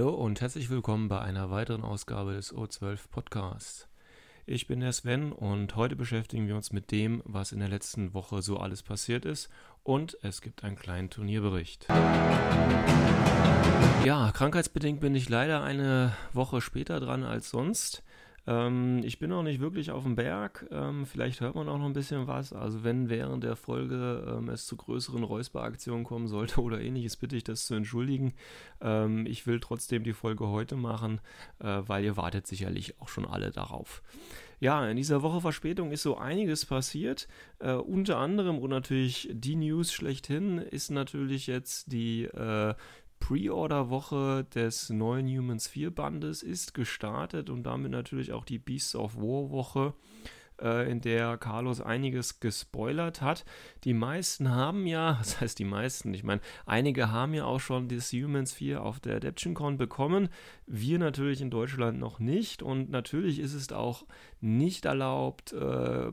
und herzlich willkommen bei einer weiteren Ausgabe des O12 Podcasts. Ich bin der Sven und heute beschäftigen wir uns mit dem, was in der letzten Woche so alles passiert ist und es gibt einen kleinen Turnierbericht. Ja, krankheitsbedingt bin ich leider eine Woche später dran als sonst. Ähm, ich bin noch nicht wirklich auf dem Berg. Ähm, vielleicht hört man auch noch ein bisschen was. Also wenn während der Folge ähm, es zu größeren Räusperaktionen kommen sollte oder ähnliches, bitte ich das zu entschuldigen. Ähm, ich will trotzdem die Folge heute machen, äh, weil ihr wartet sicherlich auch schon alle darauf. Ja, in dieser Woche Verspätung ist so einiges passiert. Äh, unter anderem und natürlich die News schlechthin ist natürlich jetzt die äh, Pre-Order-Woche des neuen Humans 4 Bandes ist gestartet und damit natürlich auch die Beasts of War Woche, äh, in der Carlos einiges gespoilert hat. Die meisten haben ja, das heißt die meisten, ich meine, einige haben ja auch schon das Humans 4 auf der AdaptionCon bekommen. Wir natürlich in Deutschland noch nicht und natürlich ist es auch nicht erlaubt, äh,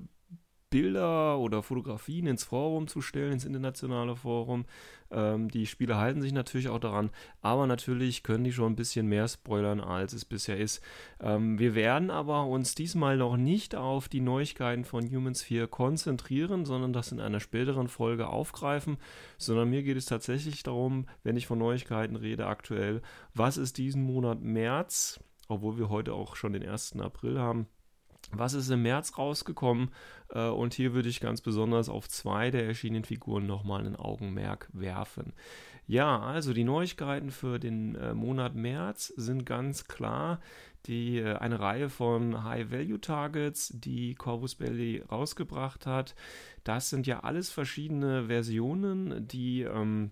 Bilder oder Fotografien ins Forum zu stellen, ins internationale Forum. Ähm, die Spieler halten sich natürlich auch daran, aber natürlich können die schon ein bisschen mehr spoilern, als es bisher ist. Ähm, wir werden aber uns diesmal noch nicht auf die Neuigkeiten von Humans 4 konzentrieren, sondern das in einer späteren Folge aufgreifen, sondern mir geht es tatsächlich darum, wenn ich von Neuigkeiten rede aktuell, was ist diesen Monat März, obwohl wir heute auch schon den 1. April haben, was ist im März rausgekommen? Äh, und hier würde ich ganz besonders auf zwei der erschienenen Figuren nochmal ein Augenmerk werfen. Ja, also die Neuigkeiten für den äh, Monat März sind ganz klar die, äh, eine Reihe von High-Value-Targets, die Corvus Belli rausgebracht hat. Das sind ja alles verschiedene Versionen, die ähm,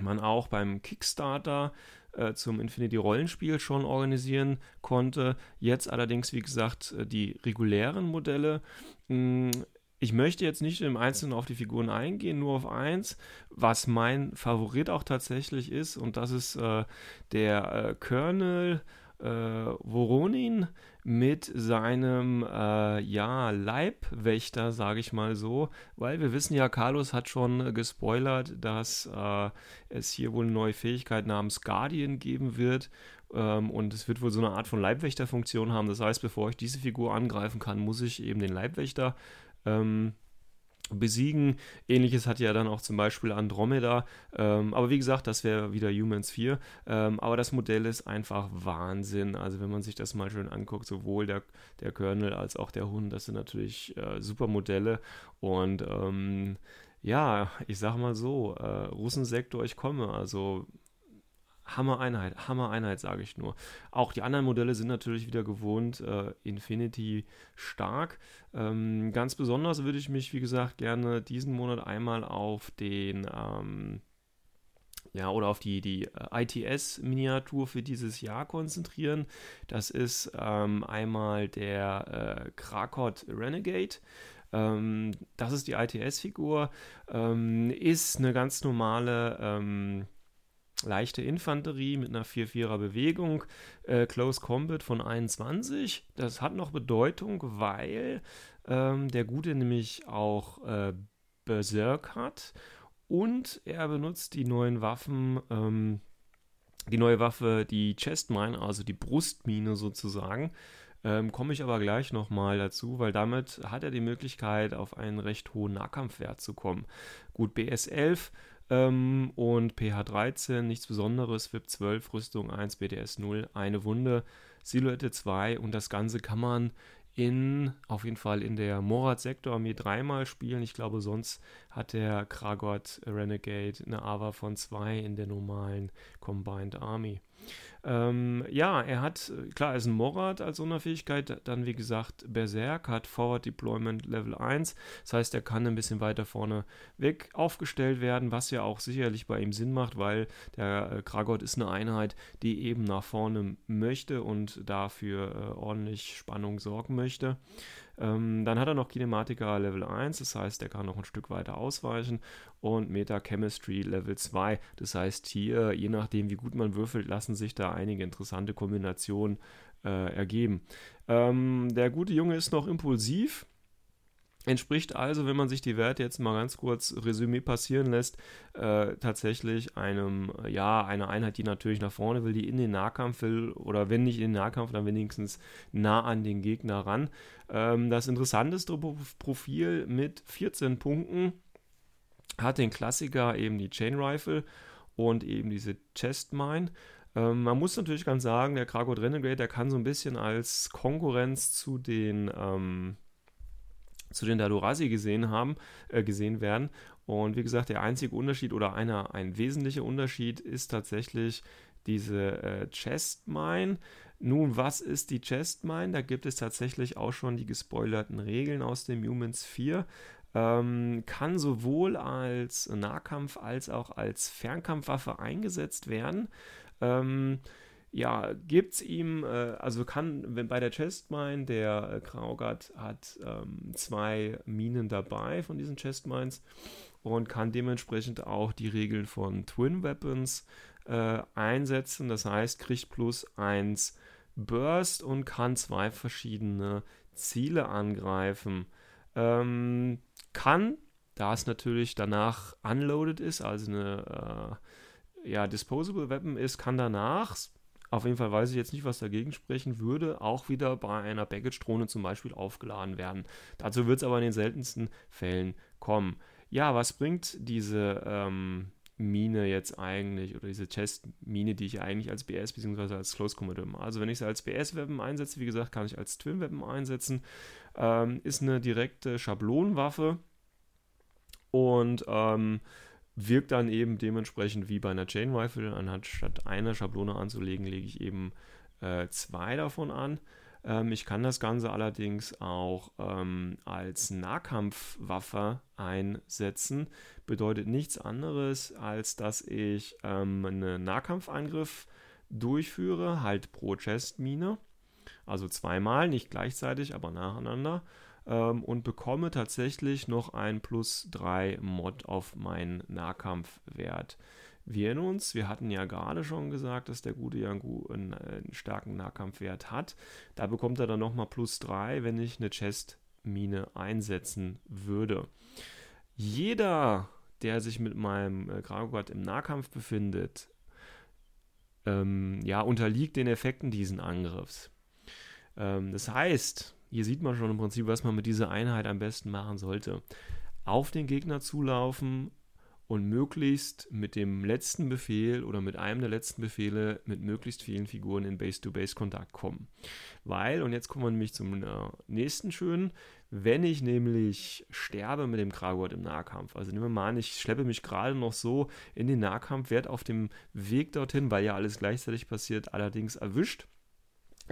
man auch beim Kickstarter äh, zum Infinity-Rollenspiel schon organisieren konnte. Jetzt allerdings, wie gesagt, äh, die regulären Modelle. Mm, ich möchte jetzt nicht im Einzelnen auf die Figuren eingehen, nur auf eins, was mein Favorit auch tatsächlich ist, und das ist äh, der äh, Colonel äh, Voronin mit seinem äh, ja, Leibwächter, sage ich mal so, weil wir wissen ja, Carlos hat schon gespoilert, dass äh, es hier wohl eine neue Fähigkeit namens Guardian geben wird ähm, und es wird wohl so eine Art von Leibwächterfunktion haben. Das heißt, bevor ich diese Figur angreifen kann, muss ich eben den Leibwächter ähm, besiegen. Ähnliches hat ja dann auch zum Beispiel Andromeda. Ähm, aber wie gesagt, das wäre wieder Humans 4. Ähm, aber das Modell ist einfach Wahnsinn. Also wenn man sich das mal schön anguckt, sowohl der, der Kernel als auch der Hund, das sind natürlich äh, super Modelle. Und ähm, ja, ich sag mal so, äh, Russensektor, ich komme. Also Hammer-Einheit, Hammer-Einheit, sage ich nur. Auch die anderen Modelle sind natürlich wieder gewohnt, äh, Infinity stark. Ähm, ganz besonders würde ich mich, wie gesagt, gerne diesen Monat einmal auf den, ähm, ja, oder auf die, die äh, ITS-Miniatur für dieses Jahr konzentrieren. Das ist ähm, einmal der äh, Krakot Renegade. Ähm, das ist die ITS-Figur. Ähm, ist eine ganz normale ähm, leichte Infanterie mit einer 4-4er Bewegung, äh, Close Combat von 21. Das hat noch Bedeutung, weil ähm, der Gute nämlich auch äh, Berserk hat und er benutzt die neuen Waffen, ähm, die neue Waffe, die Chestmine, also die Brustmine sozusagen. Ähm, Komme ich aber gleich nochmal dazu, weil damit hat er die Möglichkeit, auf einen recht hohen Nahkampfwert zu kommen. Gut, BS11 ähm, und pH13, nichts Besonderes, VIP 12, Rüstung 1, BDS 0, eine Wunde, Silhouette 2 und das Ganze kann man in, auf jeden Fall in der Morat-Sektor-Armee dreimal spielen. Ich glaube, sonst hat der Kragot Renegade eine Ava von 2 in der normalen Combined Army. Ähm, ja, er hat, klar, er ist ein Morat als Sonderfähigkeit, dann wie gesagt Berserk, hat Forward Deployment Level 1, das heißt, er kann ein bisschen weiter vorne weg aufgestellt werden, was ja auch sicherlich bei ihm Sinn macht, weil der äh, Kragot ist eine Einheit, die eben nach vorne möchte und dafür äh, ordentlich Spannung sorgen möchte. Ähm, dann hat er noch Kinematica Level 1, das heißt, er kann noch ein Stück weiter ausweichen. Und Meta Chemistry Level 2, das heißt, hier, je nachdem, wie gut man würfelt, lassen sich da einige interessante Kombinationen äh, ergeben. Ähm, der gute Junge ist noch impulsiv. Entspricht also, wenn man sich die Werte jetzt mal ganz kurz Resümee passieren lässt, äh, tatsächlich einem, ja, einer Einheit, die natürlich nach vorne will, die in den Nahkampf will, oder wenn nicht in den Nahkampf, dann wenigstens nah an den Gegner ran. Ähm, das interessanteste Profil mit 14 Punkten hat den Klassiker eben die Chain Rifle und eben diese Chest Mine. Ähm, man muss natürlich ganz sagen, der Krakow Renegade, der kann so ein bisschen als Konkurrenz zu den ähm, zu den Dadorasi gesehen haben, äh, gesehen werden. Und wie gesagt, der einzige Unterschied oder einer, ein wesentlicher Unterschied ist tatsächlich diese äh, Chest Mine. Nun, was ist die Chest Mine? Da gibt es tatsächlich auch schon die gespoilerten Regeln aus dem Humans 4. Ähm, kann sowohl als Nahkampf als auch als Fernkampfwaffe eingesetzt werden. Ähm, ja, gibt es ihm, äh, also kann, wenn bei der Chestmine, der äh, Kraugard hat ähm, zwei Minen dabei von diesen Chestmines und kann dementsprechend auch die Regeln von Twin Weapons äh, einsetzen. Das heißt, kriegt plus 1 Burst und kann zwei verschiedene Ziele angreifen. Ähm, kann, da es natürlich danach unloaded ist, also eine äh, ja, Disposable Weapon ist, kann danach auf jeden Fall weiß ich jetzt nicht, was dagegen sprechen würde, auch wieder bei einer Baggage-Drohne zum Beispiel aufgeladen werden. Dazu wird es aber in den seltensten Fällen kommen. Ja, was bringt diese ähm, Mine jetzt eigentlich oder diese Chest-Mine, die ich eigentlich als BS bzw. als Close Combat Also wenn ich sie als BS-Weapon einsetze, wie gesagt, kann ich als Twin-Weapon einsetzen. Ähm, ist eine direkte Schablonenwaffe und ähm, wirkt dann eben dementsprechend wie bei einer Chain Rifle. Anstatt einer Schablone anzulegen, lege ich eben äh, zwei davon an. Ähm, ich kann das Ganze allerdings auch ähm, als Nahkampfwaffe einsetzen. Bedeutet nichts anderes, als dass ich ähm, einen Nahkampfangriff durchführe, halt pro Chestmine. Also zweimal, nicht gleichzeitig, aber nacheinander ähm, und bekomme tatsächlich noch ein plus 3 Mod auf meinen Nahkampfwert. Wir erinnern uns, wir hatten ja gerade schon gesagt, dass der gute Yangu einen, einen starken Nahkampfwert hat. Da bekommt er dann nochmal plus 3, wenn ich eine Chest-Mine einsetzen würde. Jeder, der sich mit meinem äh, im Nahkampf befindet, ähm, ja, unterliegt den Effekten diesen Angriffs. Ähm, das heißt, hier sieht man schon im Prinzip, was man mit dieser Einheit am besten machen sollte. Auf den Gegner zulaufen und möglichst mit dem letzten Befehl oder mit einem der letzten Befehle mit möglichst vielen Figuren in Base-to-Base-Kontakt kommen. Weil, und jetzt kommen wir nämlich zum äh, nächsten schönen, wenn ich nämlich sterbe mit dem Kragort im Nahkampf, also nehmen wir mal an, ich schleppe mich gerade noch so in den Nahkampf, werde auf dem Weg dorthin, weil ja alles gleichzeitig passiert, allerdings erwischt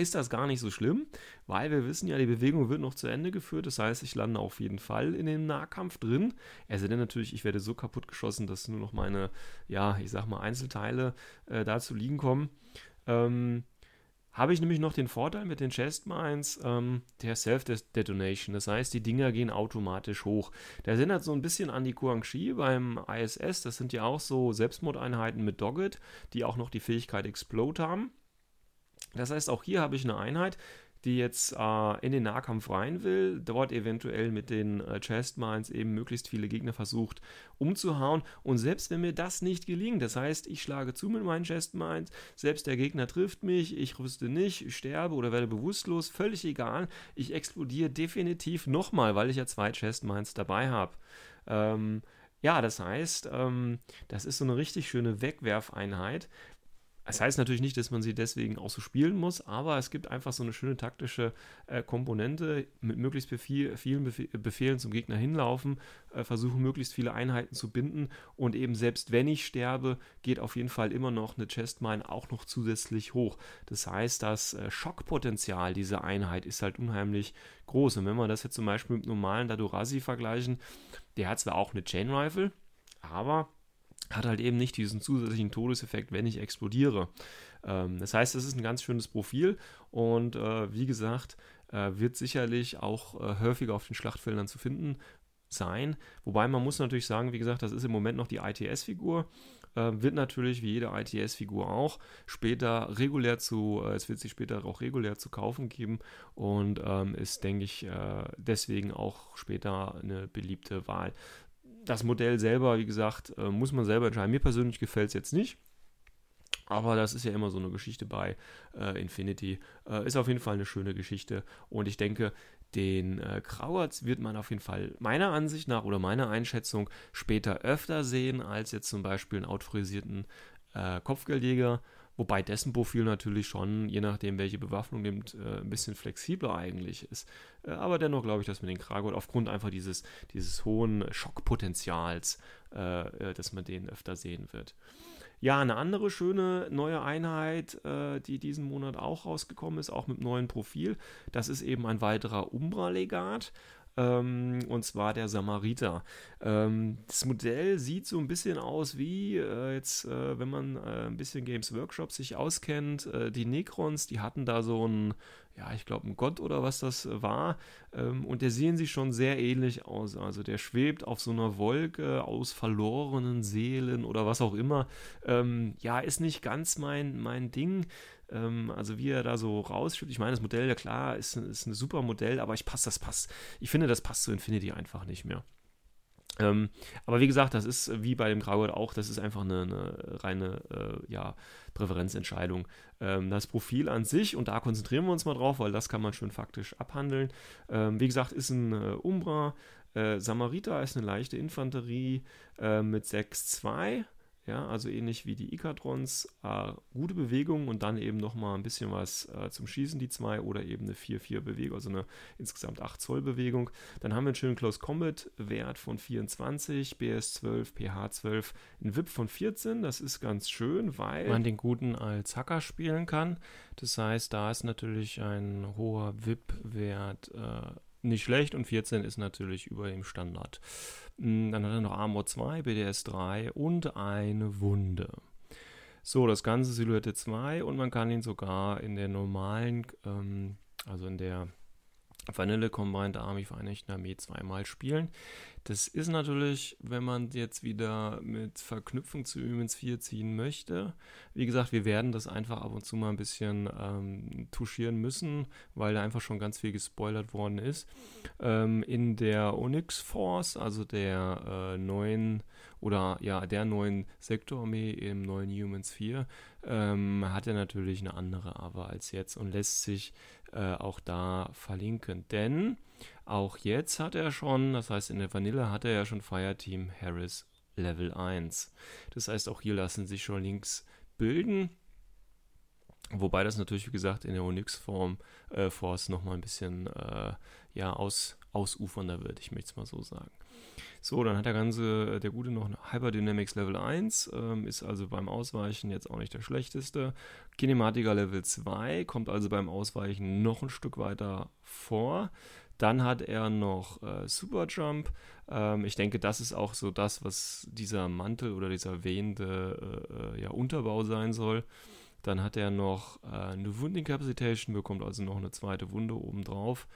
ist das gar nicht so schlimm, weil wir wissen ja, die Bewegung wird noch zu Ende geführt. Das heißt, ich lande auf jeden Fall in dem Nahkampf drin. Also denn natürlich, ich werde so kaputt geschossen, dass nur noch meine, ja, ich sag mal, Einzelteile äh, da zu liegen kommen. Ähm, habe ich nämlich noch den Vorteil mit den Chestmines ähm, der Self-Detonation. Das heißt, die Dinger gehen automatisch hoch. Der erinnert so ein bisschen an die Kuangxi beim ISS. Das sind ja auch so Selbstmordeinheiten mit Dogged, die auch noch die Fähigkeit Explode haben. Das heißt, auch hier habe ich eine Einheit, die jetzt äh, in den Nahkampf rein will, dort eventuell mit den äh, Chestmines eben möglichst viele Gegner versucht umzuhauen. Und selbst wenn mir das nicht gelingt, das heißt, ich schlage zu mit meinen Chestmines, selbst der Gegner trifft mich, ich rüste nicht, ich sterbe oder werde bewusstlos, völlig egal, ich explodiere definitiv nochmal, weil ich ja zwei Chestmines dabei habe. Ähm, ja, das heißt, ähm, das ist so eine richtig schöne Wegwerfeinheit, das heißt natürlich nicht, dass man sie deswegen auch so spielen muss, aber es gibt einfach so eine schöne taktische äh, Komponente, mit möglichst Befehl, vielen Befehl, Befehlen zum Gegner hinlaufen, äh, versuchen möglichst viele Einheiten zu binden und eben selbst wenn ich sterbe, geht auf jeden Fall immer noch eine Chestmine auch noch zusätzlich hoch. Das heißt, das äh, Schockpotenzial dieser Einheit ist halt unheimlich groß. Und wenn wir das jetzt zum Beispiel mit normalen Dadorasi vergleichen, der hat zwar auch eine Chain Rifle, aber hat halt eben nicht diesen zusätzlichen Todeseffekt, wenn ich explodiere. Ähm, das heißt, es ist ein ganz schönes Profil und äh, wie gesagt, äh, wird sicherlich auch äh, häufiger auf den Schlachtfeldern zu finden sein. Wobei man muss natürlich sagen, wie gesagt, das ist im Moment noch die ITS-Figur Äh, wird natürlich wie jede ITS-Figur auch später regulär zu, es wird sie später auch regulär zu kaufen geben und ähm, ist, denke ich, deswegen auch später eine beliebte Wahl. Das Modell selber, wie gesagt, äh, muss man selber entscheiden. Mir persönlich gefällt es jetzt nicht. Aber das ist ja immer so eine Geschichte bei äh, Infinity. Äh, ist auf jeden Fall eine schöne Geschichte. Und ich denke, den äh, Krauerz wird man auf jeden Fall meiner Ansicht nach oder meiner Einschätzung später öfter sehen als jetzt zum Beispiel einen autorisierten äh, Kopfgeldjäger. Wobei dessen Profil natürlich schon, je nachdem, welche Bewaffnung nimmt, äh, ein bisschen flexibler eigentlich ist. Äh, aber dennoch glaube ich, dass man den Kragot aufgrund einfach dieses, dieses hohen Schockpotenzials, äh, äh, dass man den öfter sehen wird. Ja, eine andere schöne neue Einheit, äh, die diesen Monat auch rausgekommen ist, auch mit neuem Profil, das ist eben ein weiterer Umbra-Legat. Ähm, und zwar der Samariter. Ähm, das Modell sieht so ein bisschen aus wie äh, jetzt, äh, wenn man äh, ein bisschen Games Workshop sich auskennt, äh, die Necrons, die hatten da so ein ja, ich glaube, ein Gott oder was das war. Ähm, und der sehen sich schon sehr ähnlich aus. Also der schwebt auf so einer Wolke aus verlorenen Seelen oder was auch immer. Ähm, ja, ist nicht ganz mein, mein Ding. Ähm, also wie er da so rausschwebt. Ich meine, das Modell, ja klar, ist, ist ein super Modell, aber ich passe, das passt. Ich finde, das passt zu Infinity einfach nicht mehr. Ähm, aber wie gesagt, das ist wie bei dem Grauert auch, das ist einfach eine, eine reine äh, ja, Präferenzentscheidung. Ähm, das Profil an sich, und da konzentrieren wir uns mal drauf, weil das kann man schön faktisch abhandeln. Ähm, wie gesagt, ist ein äh, Umbra. Äh, Samariter ist eine leichte Infanterie äh, mit 6-2. Ja, also ähnlich wie die Ikatrons, äh, gute Bewegung und dann eben nochmal ein bisschen was äh, zum Schießen, die zwei, oder eben eine 4-4-Bewegung, also eine insgesamt 8 Zoll Bewegung. Dann haben wir einen schönen Close Combat Wert von 24, BS 12, PH 12, ein VIP von 14. Das ist ganz schön, weil man den guten als Hacker spielen kann. Das heißt, da ist natürlich ein hoher VIP-Wert äh, nicht schlecht und 14 ist natürlich über dem Standard. Hm, dann hat er noch Armor 2, BDS 3 und eine Wunde. So, das ganze Silhouette 2 und man kann ihn sogar in der normalen, ähm, also in der Vanille Combined Army Vereinigten Armee zweimal spielen. Das ist natürlich, wenn man jetzt wieder mit Verknüpfung zu Humans 4 ziehen möchte. Wie gesagt, wir werden das einfach ab und zu mal ein bisschen ähm, touchieren müssen, weil da einfach schon ganz viel gespoilert worden ist. Ähm, in der Onyx Force, also der äh, neuen oder ja, der neuen Sektorarmee im neuen Humans 4, ähm, hat er natürlich eine andere Aber als jetzt und lässt sich äh, auch da verlinken. Denn auch jetzt hat er schon, das heißt in der Vanille hat er ja schon Fireteam Harris Level 1. Das heißt, auch hier lassen sich schon Links bilden. Wobei das natürlich, wie gesagt, in der Onyx-Form äh, Force nochmal ein bisschen äh, ja, aus, ausufernder wird, ich möchte es mal so sagen. So, dann hat der ganze, der gute noch Hyperdynamics Level 1, ähm, ist also beim Ausweichen jetzt auch nicht der schlechteste. Kinematiker Level 2 kommt also beim Ausweichen noch ein Stück weiter vor. Dann hat er noch äh, Superjump. Ähm, ich denke, das ist auch so das, was dieser Mantel oder dieser wehende äh, äh ja, Unterbau sein soll. Dann hat er noch äh, eine Wundincapacitation, bekommt also noch eine zweite Wunde obendrauf.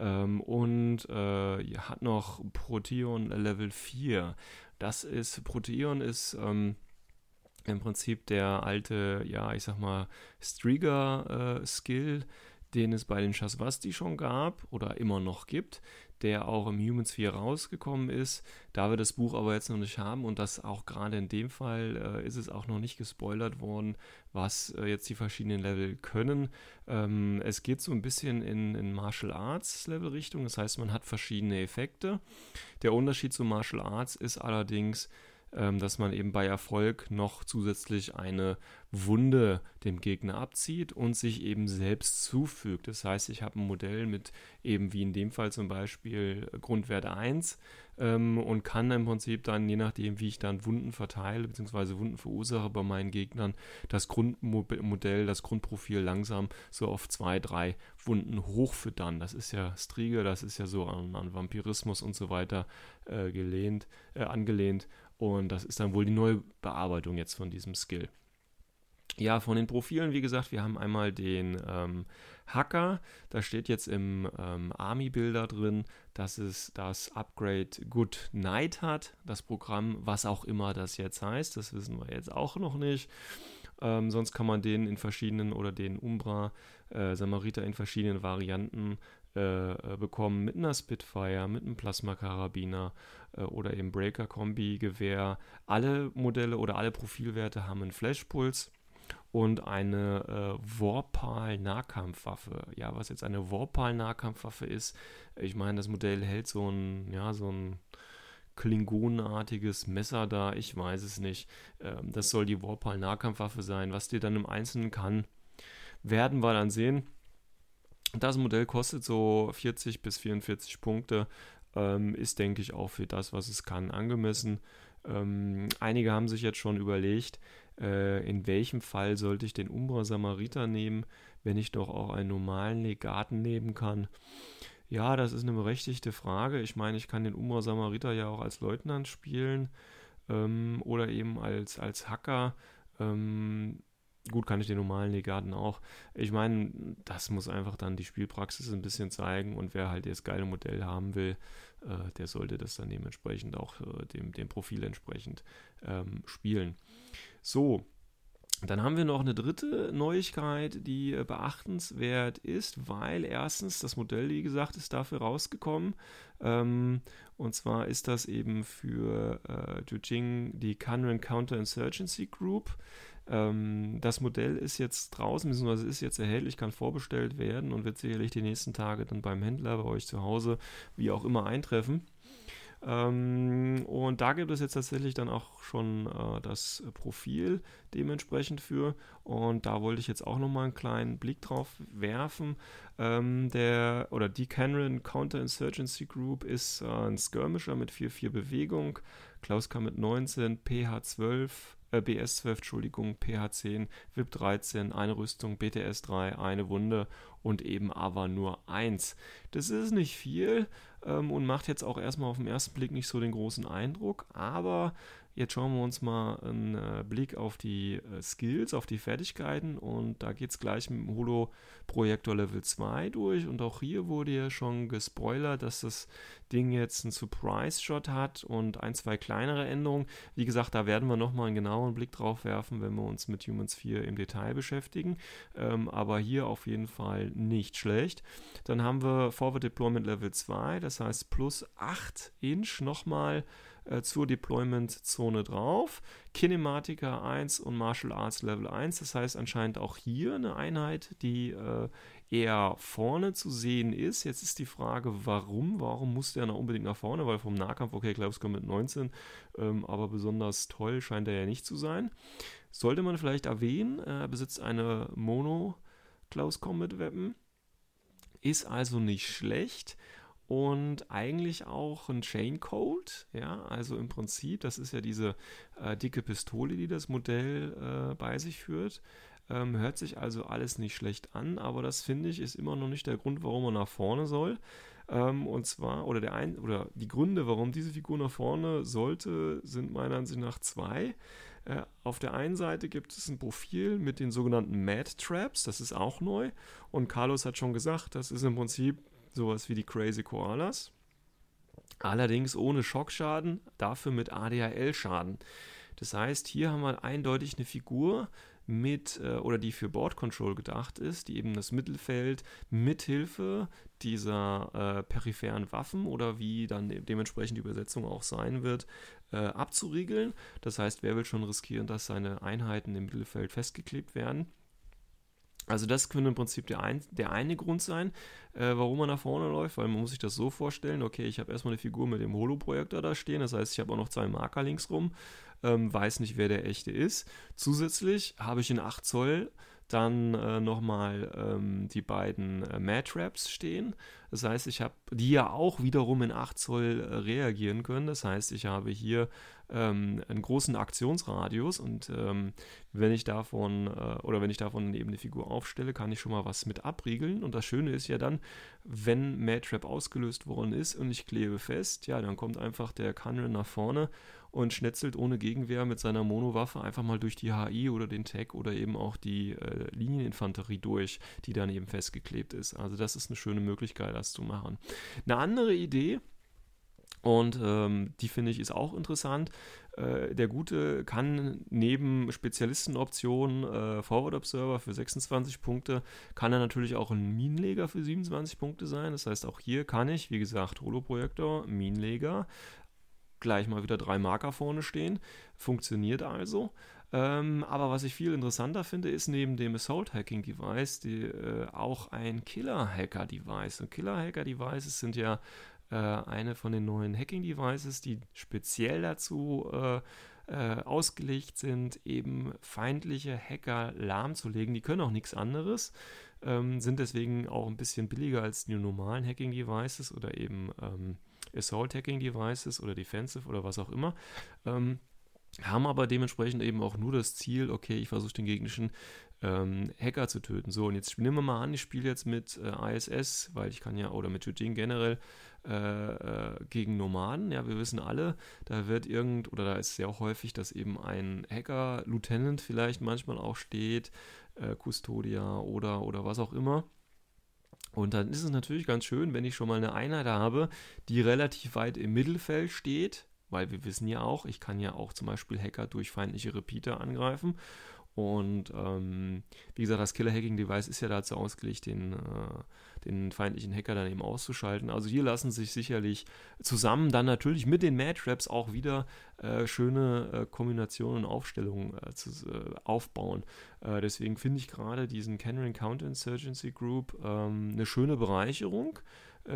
Ähm, und äh, hat noch Proteon Level 4. Das ist, Proteon ist ähm, im Prinzip der alte, ja, ich sag mal, Striga-Skill, äh, den es bei den Shasvasti schon gab oder immer noch gibt, der auch im Humans 4 rausgekommen ist. Da wir das Buch aber jetzt noch nicht haben und das auch gerade in dem Fall äh, ist es auch noch nicht gespoilert worden, was äh, jetzt die verschiedenen Level können. Ähm, es geht so ein bisschen in, in Martial Arts Level Richtung, das heißt man hat verschiedene Effekte. Der Unterschied zu Martial Arts ist allerdings, dass man eben bei Erfolg noch zusätzlich eine Wunde dem Gegner abzieht und sich eben selbst zufügt. Das heißt, ich habe ein Modell mit eben wie in dem Fall zum Beispiel Grundwert 1 ähm, und kann im Prinzip dann, je nachdem, wie ich dann Wunden verteile bzw. Wunden verursache bei meinen Gegnern, das Grundmodell, das Grundprofil langsam so auf zwei, drei Wunden hochfüttern. Das ist ja Strige, das ist ja so an, an Vampirismus und so weiter äh, gelehnt, äh, angelehnt. Und das ist dann wohl die neue Bearbeitung jetzt von diesem Skill. Ja, von den Profilen, wie gesagt, wir haben einmal den ähm, Hacker. Da steht jetzt im ähm, Army-Bilder drin, dass es das Upgrade Good Night hat. Das Programm, was auch immer das jetzt heißt, das wissen wir jetzt auch noch nicht. Ähm, sonst kann man den in verschiedenen oder den Umbra äh, Samariter in verschiedenen Varianten äh, äh, bekommen mit einer Spitfire, mit einem Plasma-Karabiner oder eben Breaker-Kombi-Gewehr. Alle Modelle oder alle Profilwerte haben einen Flashpuls und eine äh, Warpal-Nahkampfwaffe. Ja, was jetzt eine Warpal-Nahkampfwaffe ist, ich meine, das Modell hält so ein, ja, so ein Klingonenartiges Messer da, ich weiß es nicht. Ähm, das soll die Warpal-Nahkampfwaffe sein. Was die dann im Einzelnen kann, werden wir dann sehen. Das Modell kostet so 40 bis 44 Punkte, ähm, ist, denke ich, auch für das, was es kann, angemessen. Ähm, einige haben sich jetzt schon überlegt, äh, in welchem Fall sollte ich den Umbra Samariter nehmen, wenn ich doch auch einen normalen Legaten nehmen kann. Ja, das ist eine berechtigte Frage. Ich meine, ich kann den Umbra Samariter ja auch als Leutnant spielen ähm, oder eben als, als Hacker. Ähm, Gut, kann ich den normalen Legaten auch. Ich meine, das muss einfach dann die Spielpraxis ein bisschen zeigen und wer halt das geile Modell haben will, äh, der sollte das dann dementsprechend auch äh, dem, dem Profil entsprechend ähm, spielen. So, dann haben wir noch eine dritte Neuigkeit, die äh, beachtenswert ist, weil erstens das Modell, wie gesagt, ist dafür rausgekommen. Ähm, und zwar ist das eben für äh, Jujing die Kanren Counterinsurgency Group. Ähm, das Modell ist jetzt draußen, beziehungsweise ist jetzt erhältlich, kann vorbestellt werden und wird sicherlich die nächsten Tage dann beim Händler bei euch zu Hause, wie auch immer, eintreffen. Ähm, und da gibt es jetzt tatsächlich dann auch schon äh, das Profil dementsprechend für. Und da wollte ich jetzt auch nochmal einen kleinen Blick drauf werfen. Ähm, der oder die Cameron Counterinsurgency Group ist äh, ein Skirmisher mit 4-4 Bewegung. Klaus kam mit 19, PH 12 äh, BS12, Entschuldigung, PH10, VIP 13, eine Rüstung, BTS 3, eine Wunde und eben aber nur eins. Das ist nicht viel ähm, und macht jetzt auch erstmal auf den ersten Blick nicht so den großen Eindruck, aber Jetzt schauen wir uns mal einen äh, Blick auf die äh, Skills, auf die Fertigkeiten und da geht es gleich mit dem Holo-Projektor Level 2 durch und auch hier wurde ja schon gespoilert, dass das Ding jetzt einen Surprise-Shot hat und ein, zwei kleinere Änderungen. Wie gesagt, da werden wir nochmal einen genauen Blick drauf werfen, wenn wir uns mit Humans 4 im Detail beschäftigen, ähm, aber hier auf jeden Fall nicht schlecht. Dann haben wir Forward Deployment Level 2, das heißt plus 8 Inch nochmal äh, zur Deployment-Zone drauf. Kinematica 1 und Martial Arts Level 1. Das heißt anscheinend auch hier eine Einheit, die äh, eher vorne zu sehen ist. Jetzt ist die Frage, warum? Warum muss der noch unbedingt nach vorne? Weil vom Nahkampf, okay, Klaus kommt mit 19, ähm, aber besonders toll scheint er ja nicht zu sein. Sollte man vielleicht erwähnen, er besitzt eine Mono Klaus Combat Weapon. Ist also nicht schlecht und eigentlich auch ein Chaincode, ja, also im Prinzip, das ist ja diese äh, dicke Pistole, die das Modell äh, bei sich führt. Ähm, hört sich also alles nicht schlecht an, aber das finde ich ist immer noch nicht der Grund, warum man nach vorne soll. Ähm, und zwar, oder der ein, oder die Gründe, warum diese Figur nach vorne sollte, sind meiner Ansicht nach zwei. Äh, auf der einen Seite gibt es ein Profil mit den sogenannten Mad Traps, das ist auch neu. Und Carlos hat schon gesagt, das ist im Prinzip sowas wie die Crazy Koalas. Allerdings ohne Schockschaden, dafür mit ADHL-Schaden. Das heißt, hier haben wir eindeutig eine Figur mit äh, oder die für Board Control gedacht ist, die eben das Mittelfeld mithilfe dieser äh, peripheren Waffen oder wie dann dementsprechend die Übersetzung auch sein wird, äh, abzuriegeln. Das heißt, wer will schon riskieren, dass seine Einheiten im Mittelfeld festgeklebt werden? Also das könnte im Prinzip der, ein, der eine Grund sein, äh, warum man nach vorne läuft, weil man muss sich das so vorstellen, okay, ich habe erstmal eine Figur mit dem Holo-Projektor da stehen, das heißt, ich habe auch noch zwei Marker links rum, ähm, weiß nicht, wer der echte ist. Zusätzlich habe ich in 8 Zoll dann äh, nochmal ähm, die beiden äh, Mad-Traps stehen. Das heißt, ich habe die ja auch wiederum in 8 Zoll äh, reagieren können. Das heißt, ich habe hier ähm, einen großen Aktionsradius und ähm, wenn ich davon äh, oder wenn ich davon eben eine Figur aufstelle, kann ich schon mal was mit abriegeln. Und das Schöne ist ja dann, wenn Matrap ausgelöst worden ist und ich klebe fest, ja, dann kommt einfach der Kanren nach vorne und schnetzelt ohne Gegenwehr mit seiner Monowaffe einfach mal durch die HI oder den Tag oder eben auch die äh, Linieninfanterie durch, die dann eben festgeklebt ist. Also das ist eine schöne Möglichkeit, das zu machen. Eine andere Idee, und ähm, die finde ich ist auch interessant. Äh, der Gute kann neben Spezialistenoptionen äh, Forward Observer für 26 Punkte, kann er natürlich auch ein Minenleger für 27 Punkte sein. Das heißt, auch hier kann ich, wie gesagt, Holoprojektor, Minenleger, gleich mal wieder drei Marker vorne stehen. Funktioniert also. Ähm, aber was ich viel interessanter finde, ist neben dem Assault Hacking Device die, äh, auch ein Killer Hacker Device. Und Killer Hacker Devices sind ja äh, eine von den neuen Hacking Devices, die speziell dazu äh, äh, ausgelegt sind, eben feindliche Hacker lahmzulegen. Die können auch nichts anderes, ähm, sind deswegen auch ein bisschen billiger als die normalen Hacking Devices oder eben ähm, Assault Hacking Devices oder Defensive oder was auch immer. Ähm, haben aber dementsprechend eben auch nur das Ziel, okay, ich versuche den gegnerischen ähm, Hacker zu töten. So, und jetzt nehmen wir mal an, ich spiele jetzt mit äh, ISS, weil ich kann ja, oder mit Jujing generell äh, äh, gegen Nomaden. Ja, wir wissen alle, da wird irgend, oder da ist sehr häufig, dass eben ein Hacker, Lieutenant vielleicht manchmal auch steht, äh, Custodia oder, oder was auch immer. Und dann ist es natürlich ganz schön, wenn ich schon mal eine Einheit habe, die relativ weit im Mittelfeld steht, weil wir wissen ja auch, ich kann ja auch zum Beispiel Hacker durch feindliche Repeater angreifen. Und ähm, wie gesagt, das Killer-Hacking-Device ist ja dazu ausgelegt, den, äh, den feindlichen Hacker dann eben auszuschalten. Also hier lassen sich sicherlich zusammen dann natürlich mit den Mad-Traps auch wieder äh, schöne äh, Kombinationen und Aufstellungen äh, zu, äh, aufbauen. Äh, deswegen finde ich gerade diesen Canary Counterinsurgency Group ähm, eine schöne Bereicherung,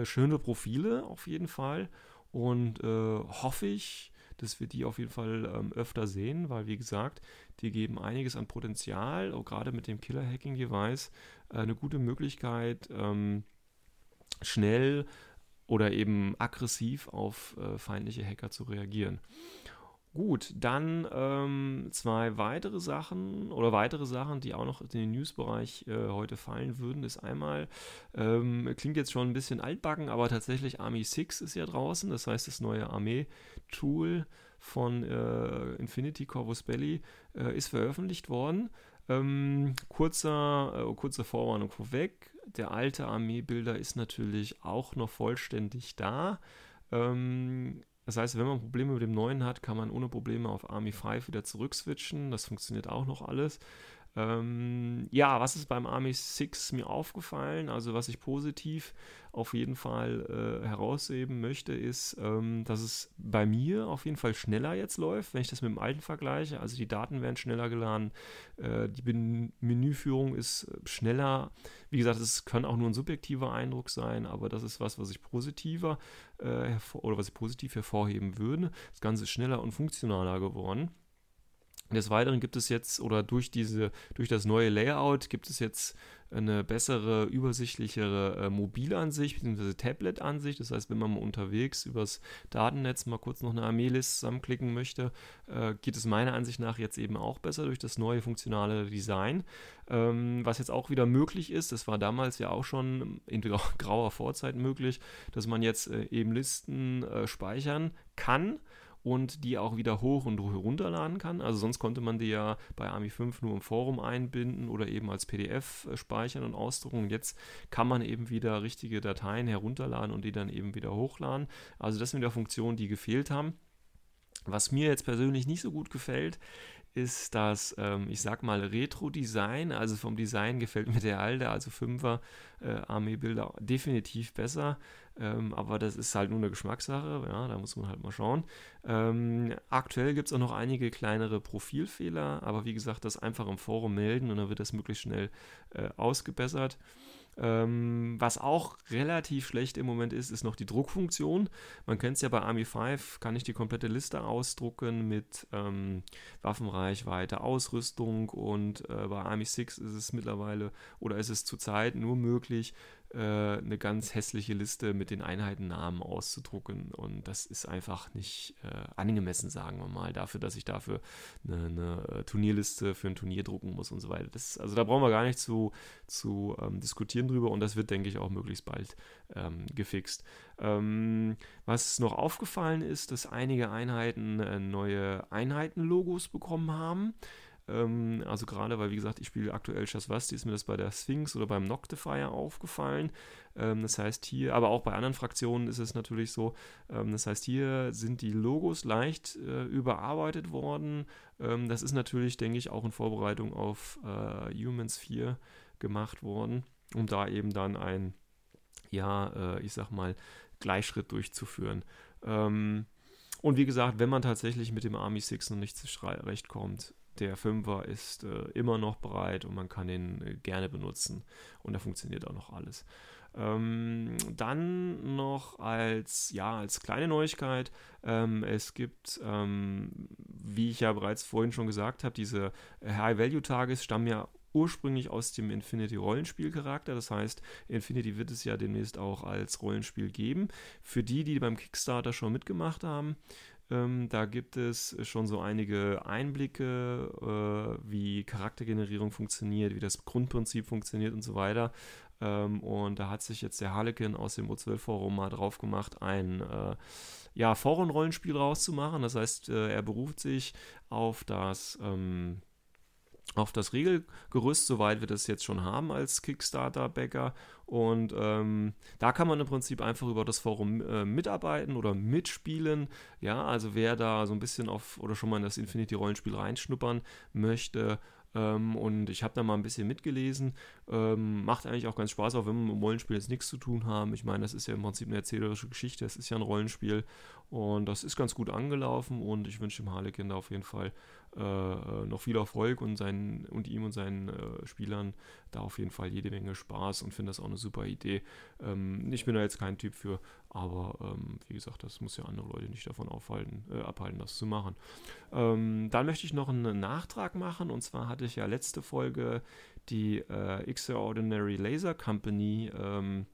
schöne Profile auf jeden Fall. Und hoffe ich, dass wir die auf jeden Fall ähm, öfter sehen, weil wie gesagt, die geben einiges an Potenzial, auch gerade mit dem Killer-Hacking-Device, äh, eine gute Möglichkeit, ähm, schnell oder eben aggressiv auf äh, feindliche Hacker zu reagieren. Gut, dann ähm, zwei weitere Sachen oder weitere Sachen, die auch noch in den News-Bereich äh, heute fallen würden, ist einmal, ähm, klingt jetzt schon ein bisschen altbacken, aber tatsächlich Army 6 ist ja draußen, das heißt das neue Armee-Tool von äh, Infinity Corvus Belly äh, ist veröffentlicht worden. Ähm, kurzer, äh, kurze Vorwarnung vorweg, der alte Armeebilder ist natürlich auch noch vollständig da. Ähm, das heißt, wenn man Probleme mit dem neuen hat, kann man ohne Probleme auf Army 5 wieder zurückswitchen. Das funktioniert auch noch alles. Ähm, ja, was ist beim Army 6 mir aufgefallen? Also, was ich positiv auf jeden Fall äh, herausheben möchte, ist, ähm, dass es bei mir auf jeden Fall schneller jetzt läuft, wenn ich das mit dem alten vergleiche. Also, die Daten werden schneller geladen, äh, die Ben Menüführung ist schneller. Wie gesagt, es kann auch nur ein subjektiver Eindruck sein, aber das ist was, was ich positiver äh, oder was ich positiv hervorheben würde. Das Ganze ist schneller und funktionaler geworden. Des Weiteren gibt es jetzt, oder durch, diese, durch das neue Layout, gibt es jetzt eine bessere, übersichtlichere äh, Mobilansicht bzw. Tablet-Ansicht. Das heißt, wenn man mal unterwegs übers Datennetz mal kurz noch eine Armeelist zusammenklicken möchte, äh, geht es meiner Ansicht nach jetzt eben auch besser durch das neue funktionale Design. Ähm, was jetzt auch wieder möglich ist, das war damals ja auch schon in grauer Vorzeit möglich, dass man jetzt äh, eben Listen äh, speichern kann und die auch wieder hoch und runterladen kann. Also sonst konnte man die ja bei Army 5 nur im Forum einbinden oder eben als PDF äh, speichern und ausdrucken. Jetzt kann man eben wieder richtige Dateien herunterladen und die dann eben wieder hochladen. Also das sind wieder Funktionen, die gefehlt haben. Was mir jetzt persönlich nicht so gut gefällt, ist das, ähm, ich sag mal, Retro-Design. Also vom Design gefällt mir der alte, also 5er äh, Armee-Bilder definitiv besser. Ähm, aber das ist halt nur eine Geschmackssache, ja, da muss man halt mal schauen. Ähm, aktuell gibt es auch noch einige kleinere Profilfehler, aber wie gesagt, das einfach im Forum melden und dann wird das möglichst schnell äh, ausgebessert. Ähm, was auch relativ schlecht im Moment ist, ist noch die Druckfunktion. Man kennt es ja bei Army 5, kann ich die komplette Liste ausdrucken mit ähm, Waffenreichweite, Ausrüstung und äh, bei Army 6 ist es mittlerweile oder ist es zurzeit nur möglich, äh, eine ganz hässliche Liste mit den Einheitennamen auszudrucken. Und das ist einfach nicht äh, angemessen, sagen wir mal, dafür, dass ich dafür eine, eine, Turnierliste für ein Turnier drucken muss und so weiter. Das, also da brauchen wir gar nicht zu, zu ähm, diskutieren drüber und das wird, denke ich, auch möglichst bald ähm, gefixt. Ähm, was noch aufgefallen ist, dass einige Einheiten äh, neue Einheitenlogos bekommen haben. Ähm, also gerade, weil wie gesagt, ich spiele aktuell Shasvasti, ist mir das bei der Sphinx oder beim Noctifier aufgefallen. Ähm, das heißt hier, aber auch bei anderen Fraktionen ist es natürlich so, ähm, das heißt hier sind die Logos leicht äh, überarbeitet worden. Ähm, das ist natürlich, denke ich, auch in Vorbereitung auf äh, Humans 4 gemacht worden, um da eben dann ein, ja, äh, ich sag mal, Gleichschritt durchzuführen. Ähm, und wie gesagt, wenn man tatsächlich mit dem Army 6 noch nicht zurechtkommt, der Fünfer ist äh, immer noch bereit und man kann ihn äh, gerne benutzen. Und da funktioniert auch noch alles. Ähm, dann noch als, ja, als kleine Neuigkeit, ähm, es gibt, ähm, wie ich ja bereits vorhin schon gesagt habe, diese High-Value-Tages stammen ja ursprünglich aus dem Infinity Rollenspiel-Charakter. Das heißt, Infinity wird es ja demnächst auch als Rollenspiel geben. Für die, die beim Kickstarter schon mitgemacht haben, ähm, da gibt es schon so einige Einblicke, äh, wie Charaktergenerierung funktioniert, wie das Grundprinzip funktioniert und so weiter. Ähm, und da hat sich jetzt der Harlequin aus dem O12-Forum mal drauf gemacht, ein äh, ja, Forenrollenspiel rauszumachen. Das heißt, äh, er beruft sich auf das. Ähm, auf das Regelgerüst, soweit wir das jetzt schon haben als Kickstarter-Backer. Und ähm, da kann man im Prinzip einfach über das Forum äh, mitarbeiten oder mitspielen. Ja, also wer da so ein bisschen auf oder schon mal in das Infinity-Rollenspiel reinschnuppern möchte, ähm, und ich habe da mal ein bisschen mitgelesen. Ähm, macht eigentlich auch ganz Spaß, auch wenn wir mit dem Rollenspiel jetzt nichts zu tun haben. Ich meine, das ist ja im Prinzip eine erzählerische Geschichte, es ist ja ein Rollenspiel und das ist ganz gut angelaufen und ich wünsche dem Harlequin da auf jeden Fall äh, noch viel Erfolg und, seinen, und ihm und seinen äh, Spielern da auf jeden Fall jede Menge Spaß und finde das auch eine super Idee. Ähm, ich bin da jetzt kein Typ für, aber ähm, wie gesagt, das muss ja andere Leute nicht davon aufhalten, äh, abhalten, das zu machen. Ähm, dann möchte ich noch einen Nachtrag machen und zwar hatte ich ja letzte Folge die äh, Extraordinary Laser Company ähm,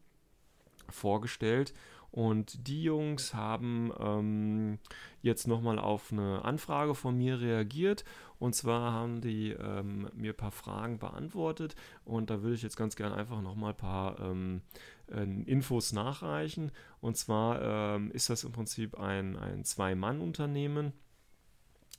vorgestellt und die Jungs haben ähm, jetzt nochmal auf eine Anfrage von mir reagiert. Und zwar haben die ähm, mir ein paar Fragen beantwortet. Und da würde ich jetzt ganz gerne einfach nochmal ein paar ähm, äh, Infos nachreichen. Und zwar ähm, ist das im Prinzip ein, ein Zwei-Mann-Unternehmen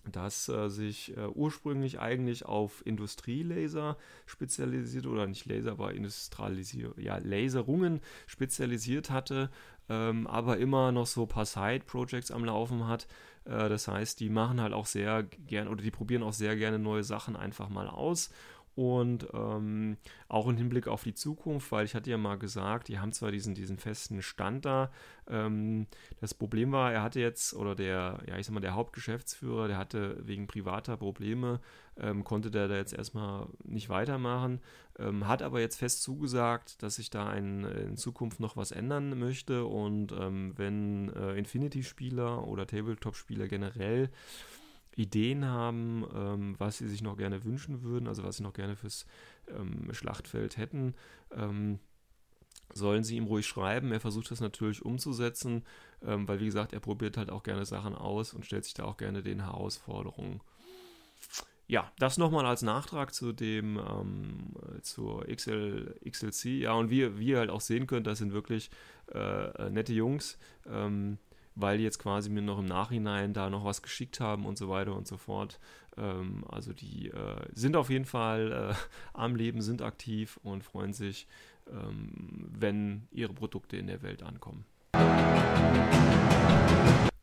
das äh, sich äh, ursprünglich eigentlich auf Industrielaser spezialisiert oder nicht Laser, aber Industrialisier ja, Laserungen spezialisiert hatte ähm, aber immer noch so ein paar Side-Projects am Laufen hat. Äh, das heißt, die machen halt auch sehr gern oder die probieren auch sehr gerne neue Sachen einfach mal aus und ähm, auch im Hinblick auf die Zukunft, weil ich hatte ja mal gesagt, die haben zwar diesen, diesen festen Stand da. Ähm, das Problem war, er hatte jetzt, oder der, ja, ich sag mal, der Hauptgeschäftsführer, der hatte wegen privater Probleme, ähm, konnte der da jetzt erstmal nicht weitermachen, ähm, hat aber jetzt fest zugesagt, dass sich da ein, in Zukunft noch was ändern möchte und ähm, wenn äh, Infinity-Spieler oder Tabletop-Spieler generell Ideen haben, ähm, was sie sich noch gerne wünschen würden, also was sie noch gerne fürs ähm, Schlachtfeld hätten, ähm, sollen sie ihm ruhig schreiben. Er versucht das natürlich umzusetzen, ähm, weil wie gesagt, er probiert halt auch gerne Sachen aus und stellt sich da auch gerne den Herausforderungen. Ja, das nochmal als Nachtrag zu dem, ähm, zur XL, XLC. Ja, und wie, wie ihr halt auch sehen könnt, das sind wirklich äh, nette Jungs. Ähm, weil die jetzt quasi mir noch im Nachhinein da noch was geschickt haben und so weiter und so fort. Ähm, also die äh, sind auf jeden Fall äh, am Leben, sind aktiv und freuen sich, ähm, wenn ihre Produkte in der Welt ankommen.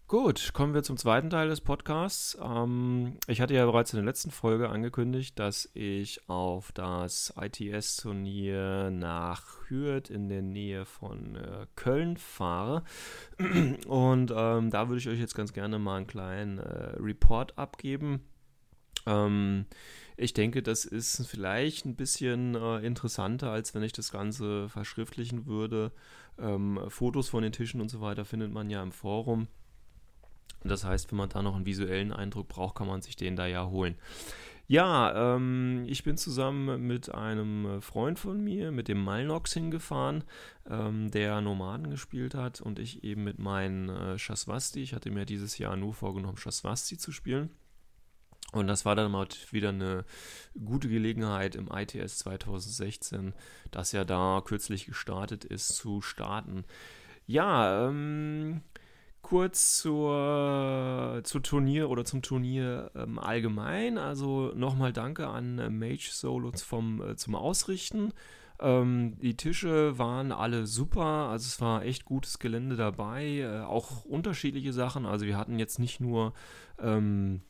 Gut, kommen wir zum zweiten Teil des Podcasts. Ähm, ich hatte ja bereits in der letzten Folge angekündigt, dass ich auf das ITS-Turnier nach Hürth in der Nähe von äh, Köln fahre. Und ähm, da würde ich euch jetzt ganz gerne mal einen kleinen äh, Report abgeben. Ähm, ich denke, das ist vielleicht ein bisschen äh, interessanter, als wenn ich das Ganze verschriftlichen würde. Ähm, Fotos von den Tischen und so weiter findet man ja im Forum. Das heißt, wenn man da noch einen visuellen Eindruck braucht, kann man sich den da ja holen. Ja, ähm, ich bin zusammen mit einem Freund von mir, mit dem Malnox hingefahren, ähm, der Nomaden gespielt hat und ich eben mit meinen äh, Shaswasti. Ich hatte mir dieses Jahr nur vorgenommen, Shaswasti zu spielen. Und das war dann mal wieder eine gute Gelegenheit im ITS 2016, das ja da kürzlich gestartet ist, zu starten. Ja, ähm, kurz zur, zur Turnier oder zum Turnier ähm, allgemein. Also nochmal Danke an äh, Mage Solo vom, äh, zum Ausrichten. Ähm, die Tische waren alle super, also es war echt gutes Gelände dabei, äh, auch unterschiedliche Sachen. Also wir hatten jetzt nicht nur ähm,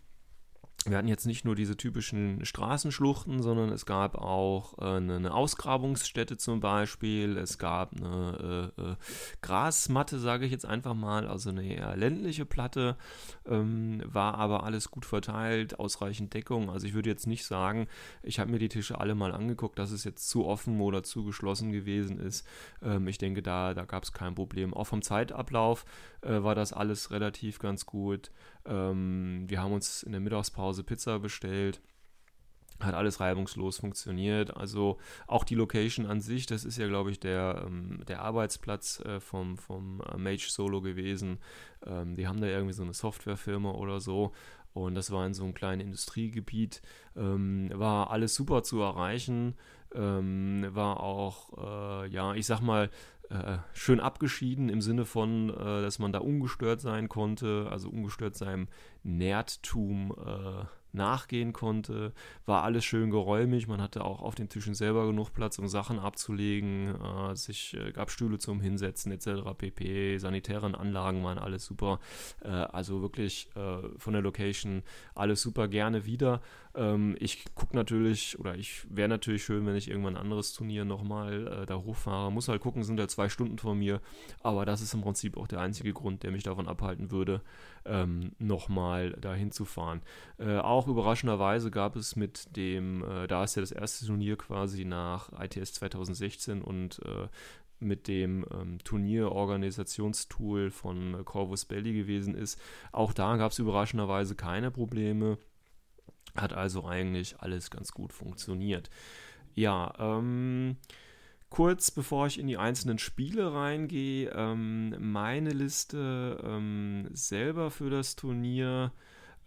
wir hatten jetzt nicht nur diese typischen Straßenschluchten, sondern es gab auch äh, eine, eine, Ausgrabungsstätte zum Beispiel. Es gab eine äh, äh, Grasmatte, sage ich jetzt einfach mal, also eine eher ländliche Platte. Ähm, war aber alles gut verteilt, ausreichend Deckung. Also ich würde jetzt nicht sagen, ich habe mir die Tische alle mal angeguckt, dass es jetzt zu offen oder zu geschlossen gewesen ist. Ähm, ich denke, da, da gab es kein Problem. Auch vom Zeitablauf äh, war das alles relativ ganz gut. Ähm, wir haben uns in der Mittagspause Pizza bestellt. Hat alles reibungslos funktioniert. Also auch die Location an sich, das ist ja, glaube ich, der, ähm, der Arbeitsplatz äh, vom, vom äh, Mage Solo gewesen. Ähm, die haben da irgendwie so eine Softwarefirma oder so. Und das war in so einem kleinen Industriegebiet. Ähm, war alles super zu erreichen. Ähm, war auch, äh, ja, ich sag mal, äh, schön abgeschieden im Sinne von, äh, dass man da ungestört sein konnte, also ungestört seinem Nerdtum äh, nachgehen konnte. War alles schön geräumig. Man hatte auch auf den Tischen selber genug Platz, um Sachen abzulegen. Äh, sich äh, gab Stühle zum Hinsetzen etc. pp. Sanitären Anlagen waren alles super. Äh, also wirklich äh, von der Location alles super gerne wieder. Ähm, ich gucke natürlich oder ich wäre natürlich schön, wenn ich irgendwann ein anderes Turnier nochmal äh, da hochfahre. Muss halt gucken, sind ja zwei Stunden vor mir. Aber das ist im Prinzip auch der einzige Grund, der mich davon abhalten würde, ähm, nochmal dahin zu fahren. Äh, auch überraschenderweise gab es mit dem, äh, da ist ja das erste Turnier quasi nach ITS 2016 und äh, mit dem ähm, Turnierorganisationstool von Corvus Belli gewesen ist. Auch da gab es überraschenderweise keine Probleme. Hat also eigentlich alles ganz gut funktioniert. Ja, ähm, kurz bevor ich in die einzelnen Spiele reingehe, ähm, meine Liste ähm, selber für das Turnier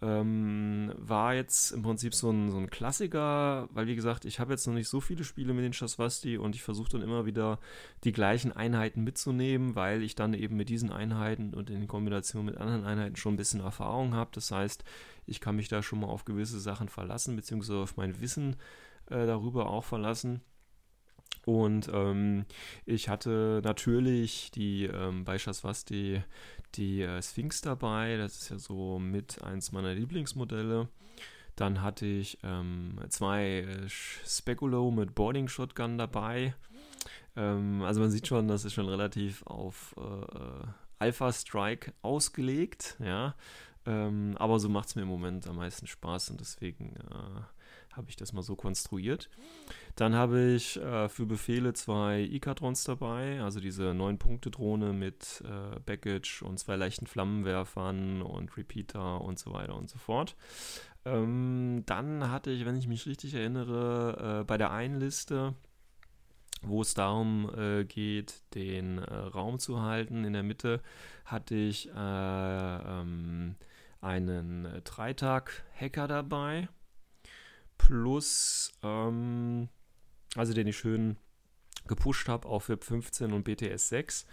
ähm, war jetzt im Prinzip so ein, so ein Klassiker, weil wie gesagt, ich habe jetzt noch nicht so viele Spiele mit den Shaswasti und ich versuche dann immer wieder die gleichen Einheiten mitzunehmen, weil ich dann eben mit diesen Einheiten und in Kombination mit anderen Einheiten schon ein bisschen Erfahrung habe. Das heißt, ich kann mich da schon mal auf gewisse Sachen verlassen, beziehungsweise auf mein Wissen äh, darüber auch verlassen. Und ähm, ich hatte natürlich die ähm, bei Shaswasti die äh, Sphinx dabei. Das ist ja so mit eins meiner Lieblingsmodelle. Dann hatte ich ähm, zwei äh, Speculo mit Boarding Shotgun dabei. Ähm, also man sieht schon, das ist schon relativ auf äh, Alpha Strike ausgelegt, ja. Ähm, aber so macht es mir im Moment am meisten Spaß und deswegen äh, habe ich das mal so konstruiert. Dann habe ich äh, für Befehle zwei Ikatrons dabei, also diese 9-Punkte-Drohne mit äh, Baggage und zwei leichten Flammenwerfern und Repeater und so weiter und so fort. Ähm, dann hatte ich, wenn ich mich richtig erinnere, äh, bei der einen Liste wo es darum äh, geht, den äh, Raum zu halten. In der Mitte hatte ich äh, ähm, einen Dreitag-Hacker dabei plus, ähm, also den ich schön gepusht habe auf WIP 15 und BTS 6.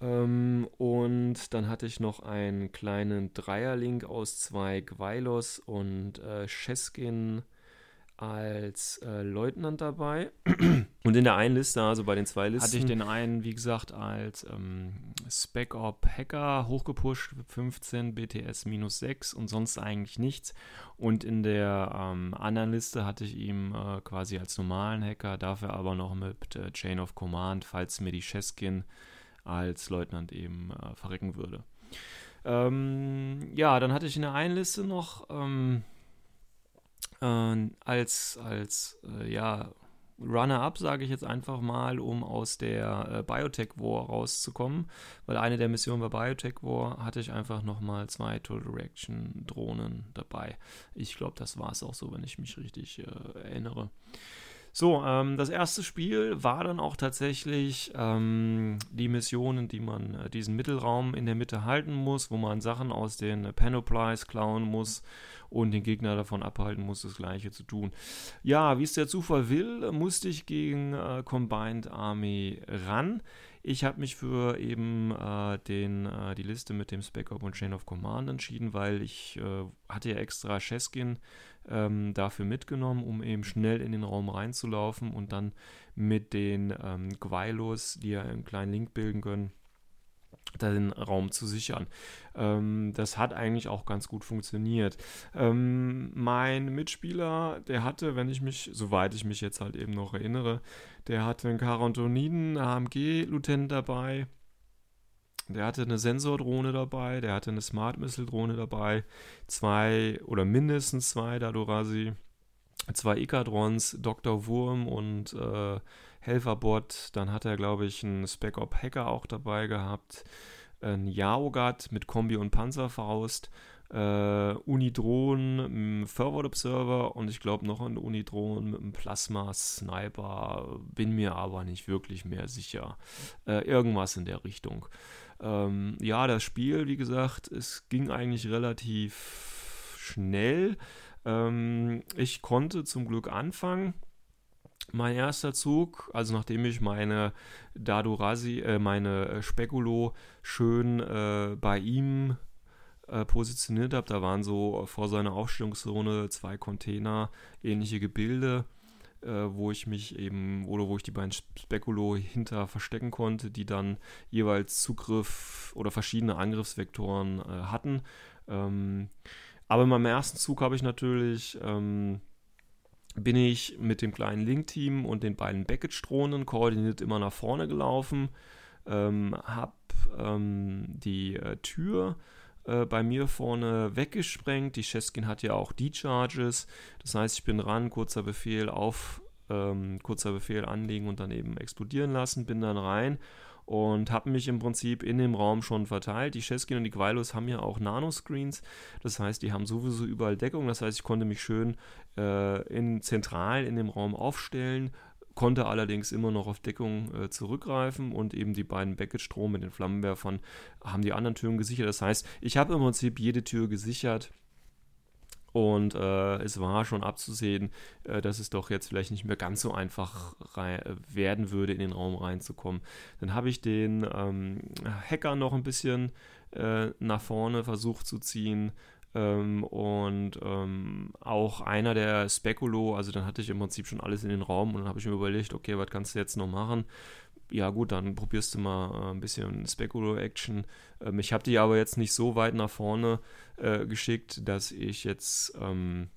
Ähm, und dann hatte ich noch einen kleinen Dreierlink aus zwei Gweilos und äh, Cheskin als äh, Leutnant dabei. Und in der einen Liste, also bei den zwei Listen, hatte ich den einen, wie gesagt, als ähm, Spec Op Hacker hochgepusht, 15, BTS minus 6 und sonst eigentlich nichts. Und in der ähm, anderen Liste hatte ich ihn äh, quasi als normalen Hacker, dafür aber noch mit äh, Chain of Command, falls mir die Cheskin als Leutnant eben äh, verrecken würde. Ähm, ja, dann hatte ich in der einen Liste noch ähm, äh, als, als äh, ja, Runner-up, sage ich jetzt einfach mal, um aus der äh, Biotech War rauszukommen, weil eine der Missionen bei Biotech War hatte ich einfach nochmal zwei Total Reaction Drohnen dabei. Ich glaube, das war es auch so, wenn ich mich richtig äh, erinnere. So, ähm, das erste Spiel war dann auch tatsächlich ähm, die Missionen, die man äh, diesen Mittelraum in der Mitte halten muss, wo man Sachen aus den Panoplies klauen muss und den Gegner davon abhalten muss, das gleiche zu tun. Ja, wie es der Zufall will, musste ich gegen äh, Combined Army ran. Ich habe mich für eben äh, den, äh, die Liste mit dem Spec Op und Chain of Command entschieden, weil ich äh, hatte ja extra Cheskin ähm, dafür mitgenommen, um eben schnell in den Raum reinzulaufen und dann mit den ähm, Gweilos, die ja einen kleinen Link bilden können, den Raum zu sichern. Ähm, das hat eigentlich auch ganz gut funktioniert. Ähm, mein Mitspieler, der hatte, wenn ich mich, soweit ich mich jetzt halt eben noch erinnere, der hatte einen Carantoniden AMG-Lieutenant dabei, der hatte eine Sensordrohne dabei, der hatte eine Smart Missile Drohne dabei, zwei oder mindestens zwei Dadorasi, zwei Ikadrons, Dr. Wurm und äh, Helferbot. Dann hat er, glaube ich, einen Spec Op Hacker auch dabei gehabt, ein Yaogat mit Kombi und Panzerfaust, äh, Unidron, Forward Observer und ich glaube noch ein Unidron mit einem Plasma Sniper. Bin mir aber nicht wirklich mehr sicher. Äh, irgendwas in der Richtung. Ähm, ja, das Spiel, wie gesagt, es ging eigentlich relativ schnell. Ähm, ich konnte zum Glück anfangen. Mein erster Zug, also nachdem ich meine Dadurasi, äh, meine äh, Spekulo schön äh, bei ihm äh, positioniert habe, da waren so vor seiner Aufstellungszone zwei Container, ähnliche Gebilde äh, wo ich mich eben, oder wo ich die beiden Spekulo hinter verstecken konnte, die dann jeweils Zugriff oder verschiedene Angriffsvektoren äh, hatten. Ähm, aber in meinem ersten Zug habe ich natürlich, ähm, bin ich mit dem kleinen Link-Team und den beiden Baggage-Drohnen koordiniert immer nach vorne gelaufen, ähm, habe ähm, die äh, Tür äh, bei mir vorne weggesprengt. Die Cheskin hat ja auch D-Charges. Das heißt, ich bin ran, kurzer Befehl auf, ähm, kurzer Befehl anlegen und dann eben explodieren lassen, bin dann rein und habe mich im Prinzip in dem Raum schon verteilt. Die Cheskin und die Gweilos haben ja auch Nanoscreens, das heißt, die haben sowieso überall Deckung, das heißt, ich konnte mich schön äh, in, zentral in dem Raum aufstellen, konnte allerdings immer noch auf Deckung äh, zurückgreifen und eben die beiden Beckett-Strom mit den Flammenwerfern haben die anderen Türen gesichert. Das heißt, ich habe im Prinzip jede Tür gesichert und äh, es war schon abzusehen, äh, dass es doch jetzt vielleicht nicht mehr ganz so einfach werden würde, in den Raum reinzukommen. Dann habe ich den ähm, Hacker noch ein bisschen äh, nach vorne versucht zu ziehen, ähm, und ähm, auch einer der Spekulo, also dann hatte ich im Prinzip schon alles in den Raum und dann habe ich mir überlegt, okay, was kannst du jetzt noch machen? Ja gut, dann probierst du mal äh, ein bisschen Spekulo-Action. Ähm, ich habe die aber jetzt nicht so weit nach vorne äh, geschickt, dass ich jetzt, ähm,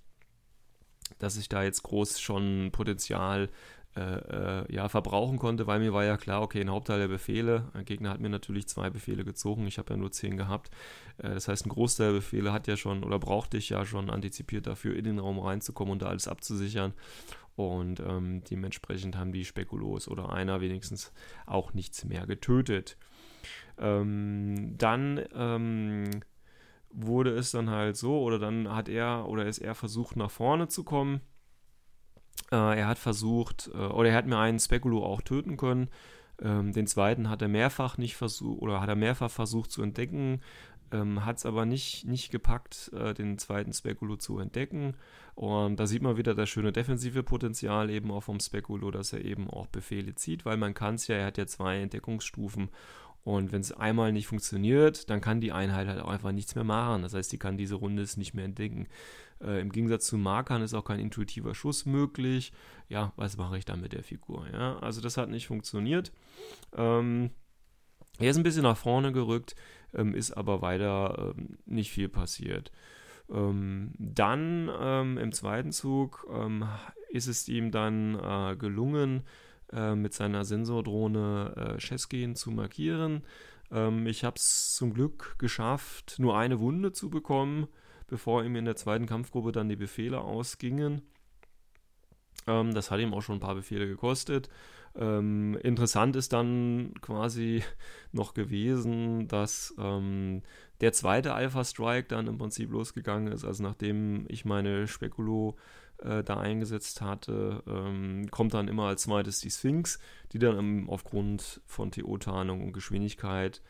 dass ich da jetzt groß schon Potenzial äh, äh, ja, verbrauchen konnte, weil mir war ja klar, okay, ein Hauptteil der Befehle, ein Gegner hat mir natürlich zwei Befehle gezogen, ich habe ja nur zehn gehabt. Äh, das heißt, ein Großteil der Befehle hat ja schon oder brauchte ich ja schon antizipiert dafür, in den Raum reinzukommen und da alles abzusichern. Und ähm, dementsprechend haben die Spekulos oder einer wenigstens auch nichts mehr getötet. Ähm, dann ähm, wurde es dann halt so, oder dann hat er oder ist er versucht, nach vorne zu kommen äh, er hat versucht, äh, oder er hat mir einen Spekulo auch töten können. Ähm, den zweiten hat er mehrfach nicht versucht, oder hat er mehrfach versucht zu entdecken, ähm, hat es aber nicht, nicht gepackt, äh, den zweiten Spekulo zu entdecken. Und da sieht man wieder das schöne defensive Potenzial eben auch vom Spekulo, dass er eben auch Befehle zieht, weil man kann es ja, er hat ja zwei Entdeckungsstufen und wenn es einmal nicht funktioniert, dann kann die Einheit halt auch einfach nichts mehr machen. Das heißt, die kann diese Runde es nicht mehr entdecken. Äh, Im Gegensatz zu Markern ist auch kein intuitiver Schuss möglich. Ja, was mache ich da mit der Figur? Ja, also das hat nicht funktioniert. Ähm, er ist ein bisschen nach vorne gerückt, ähm, ist aber weiter ähm, nicht viel passiert. Ähm, dann ähm, im zweiten Zug ähm, ist es ihm dann äh, gelungen, äh, mit seiner Sensordrohne äh, Cheskin zu markieren. Ich habe es zum Glück geschafft, nur eine Wunde zu bekommen, bevor ihm in der zweiten Kampfgruppe dann die Befehle ausgingen. Das hat ihm auch schon ein paar Befehle gekostet. Ähm, interessant ist dann quasi noch gewesen, dass ähm, der zweite Alpha Strike dann im Prinzip losgegangen ist. Also nachdem ich meine Spekulo äh, da eingesetzt hatte, ähm, kommt dann immer als zweites die Sphinx, die dann ähm, aufgrund von TO-Tarnung und Geschwindigkeit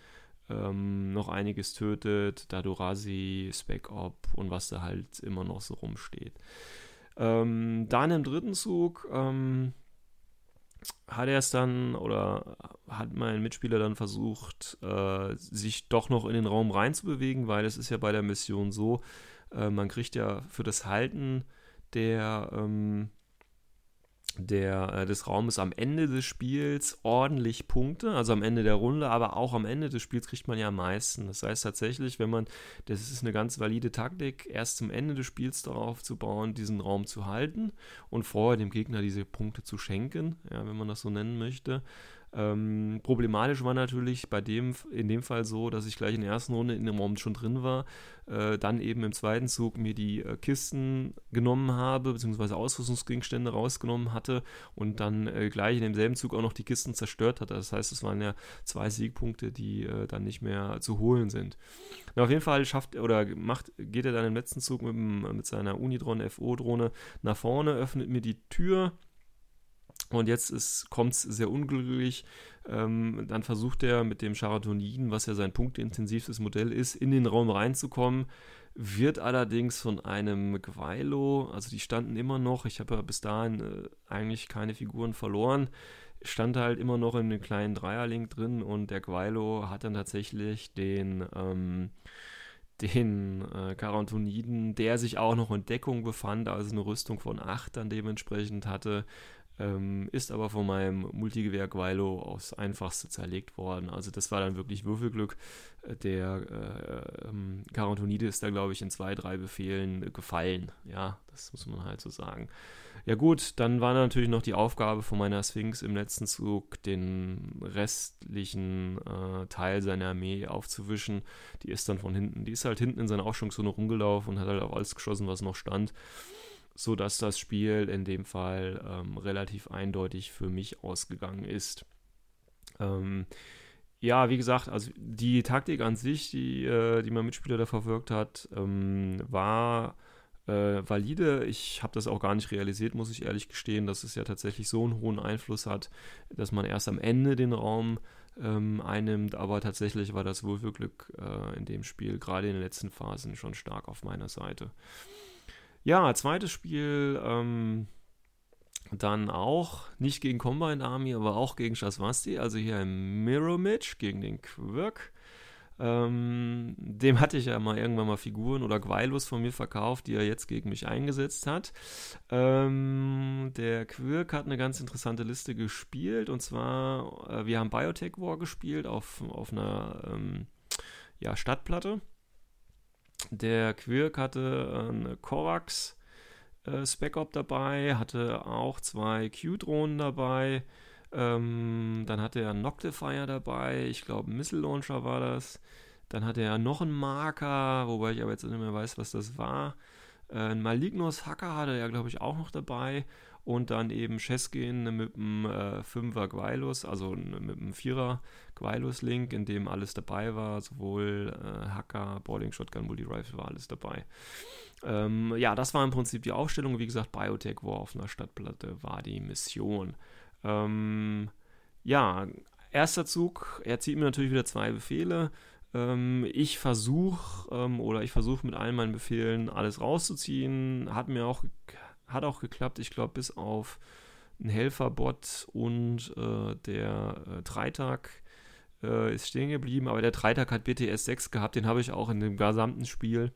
ähm, noch einiges tötet, Dadurasi, Spec Op und was da halt immer noch so rumsteht. Ähm, dann im dritten Zug ähm, hat er es dann oder hat mein Mitspieler dann versucht, äh, sich doch noch in den Raum reinzubewegen, weil es ist ja bei der Mission so, äh, man kriegt ja für das Halten der ähm, der, äh, des Raumes am Ende des Spiels ordentlich Punkte, also am Ende der Runde, aber auch am Ende des Spiels kriegt man ja am meisten. Das heißt tatsächlich, wenn man, das ist eine ganz valide Taktik, erst zum Ende des Spiels darauf zu bauen, diesen Raum zu halten und vorher dem Gegner diese Punkte zu schenken, ja, wenn man das so nennen möchte. Ähm, problematisch war natürlich bei dem, in dem Fall so, dass ich gleich in der ersten Runde in dem Raum schon drin war, äh, dann eben im zweiten Zug mir die äh, Kisten genommen habe, beziehungsweise Ausrüstungsgegenstände rausgenommen hatte und dann äh, gleich in demselben Zug auch noch die Kisten zerstört hatte. Das heißt, es waren ja zwei Siegpunkte, die äh, dann nicht mehr zu holen sind. Na, auf jeden Fall schafft oder macht, geht er dann im letzten Zug mit, mit seiner Unidron FO-Drohne nach vorne, öffnet mir die Tür und jetzt kommt es sehr unglücklich. Ähm, dann versucht er mit dem Charatoniden, was ja sein punktintensivstes Modell ist, in den Raum reinzukommen. Wird allerdings von einem Gweilo, also die standen immer noch, ich habe ja bis dahin äh, eigentlich keine Figuren verloren, stand halt immer noch in einem kleinen Dreierlink drin und der Gweilo hat dann tatsächlich den. Ähm, den äh, Karantoniden, der sich auch noch in Deckung befand, also eine Rüstung von 8 dann dementsprechend hatte, ähm, ist aber von meinem Multigewehr Guilo aufs einfachste zerlegt worden. Also das war dann wirklich Würfelglück. Äh, der äh, ähm, ist da, glaube ich, in zwei, drei Befehlen gefallen. Ja, das muss man halt so sagen. Ja gut, dann war natürlich noch die Aufgabe von meiner Sphinx im letzten Zug, den restlichen äh, Teil seiner Armee aufzuwischen. Die ist dann von hinten, die ist halt hinten in seiner Ausstellungszone rumgelaufen und hat halt auf alles geschossen, was noch stand so dass das Spiel in dem Fall ähm, relativ eindeutig für mich ausgegangen ist. Ähm, ja, wie gesagt, also die Taktik an sich, die, äh, die mein Mitspieler da verwirkt hat, ähm, war äh, valide. Ich habe das auch gar nicht realisiert, muss ich ehrlich gestehen, dass es ja tatsächlich so einen hohen Einfluss hat, dass man erst am Ende den Raum ähm, einnimmt. Aber tatsächlich war das Würfelglück äh, in dem Spiel, gerade in den letzten Phasen, schon stark auf meiner Seite. Ja, zweites Spiel ähm, dann auch nicht gegen Combine Army, aber auch gegen Shaswasti, also hier im Mirror Match gegen den Quirk. Ähm, dem hatte ich ja mal irgendwann mal Figuren oder Gweilos von mir verkauft, die er jetzt gegen mich eingesetzt hat. Ähm, der Quirk hat eine ganz interessante Liste gespielt und zwar, äh, wir haben Biotech War gespielt auf, auf einer ähm, ja, Stadtplatte. Der Quirk hatte eine Korax äh, Spec-Op dabei, hatte auch zwei Q-Drohnen dabei. Ähm, dann hatte er einen Noctifier dabei, ich glaube Missile Launcher war das. Dann hatte er noch einen Marker, wobei ich aber jetzt nicht mehr weiß, was das war. Äh, ein Malignos Hacker hatte er, glaube ich, auch noch dabei und dann eben Cheskin mit einem äh, 5er Gwylus, also mit einem 4er Gwylus-Link, in dem alles dabei war, sowohl äh, Hacker, Boarding Shotgun, Multi-Rifle war alles dabei. Ähm, ja, das war im Prinzip die Aufstellung. Wie gesagt, Biotech war auf einer Stadtplatte, war die Mission. Ähm, ja, erster Zug, er zieht mir natürlich wieder zwei Befehle. Ähm, ich versuche ähm, oder ich versuche mit allen meinen Befehlen alles rauszuziehen. Hat mir auch hat auch geklappt, ich glaube, bis auf einen Helferbot und äh, der äh, Dreitag äh, ist stehen geblieben. Aber der Dreitag hat BTS 6 gehabt, den habe ich auch in dem gesamten Spiel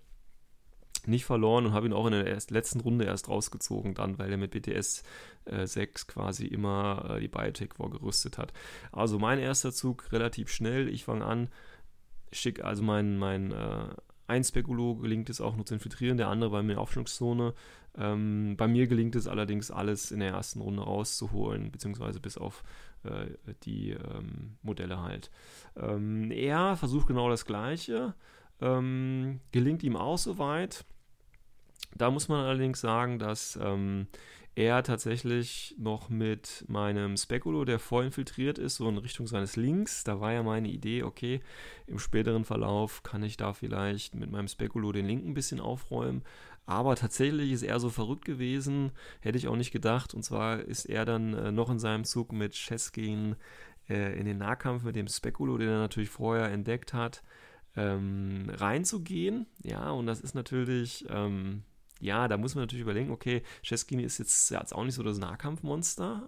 nicht verloren und habe ihn auch in der erst, letzten Runde erst rausgezogen dann, weil er mit BTS äh, 6 quasi immer äh, die Biotech vorgerüstet hat. Also mein erster Zug relativ schnell. Ich fange an, schick also mein, mein äh, ein Spekulo gelingt es auch nur zu infiltrieren, der andere bei mir in der Aufstellungszone. Ähm, bei mir gelingt es allerdings, alles in der ersten Runde rauszuholen, beziehungsweise bis auf äh, die ähm, Modelle halt. Ähm, er versucht genau das Gleiche, ähm, gelingt ihm auch soweit. Da muss man allerdings sagen, dass ähm, er tatsächlich noch mit meinem Spekulo, der voll infiltriert ist, so in Richtung seines Links. Da war ja meine Idee, okay, im späteren Verlauf kann ich da vielleicht mit meinem Spekulo den Link ein bisschen aufräumen. Aber tatsächlich ist er so verrückt gewesen, hätte ich auch nicht gedacht. Und zwar ist er dann äh, noch in seinem Zug mit Cheskin äh, in den Nahkampf mit dem Spekulo, den er natürlich vorher entdeckt hat, ähm, reinzugehen. Ja, und das ist natürlich, ähm, ja, da muss man natürlich überlegen, okay, Cheskin ist jetzt, ja, jetzt auch nicht so das Nahkampfmonster.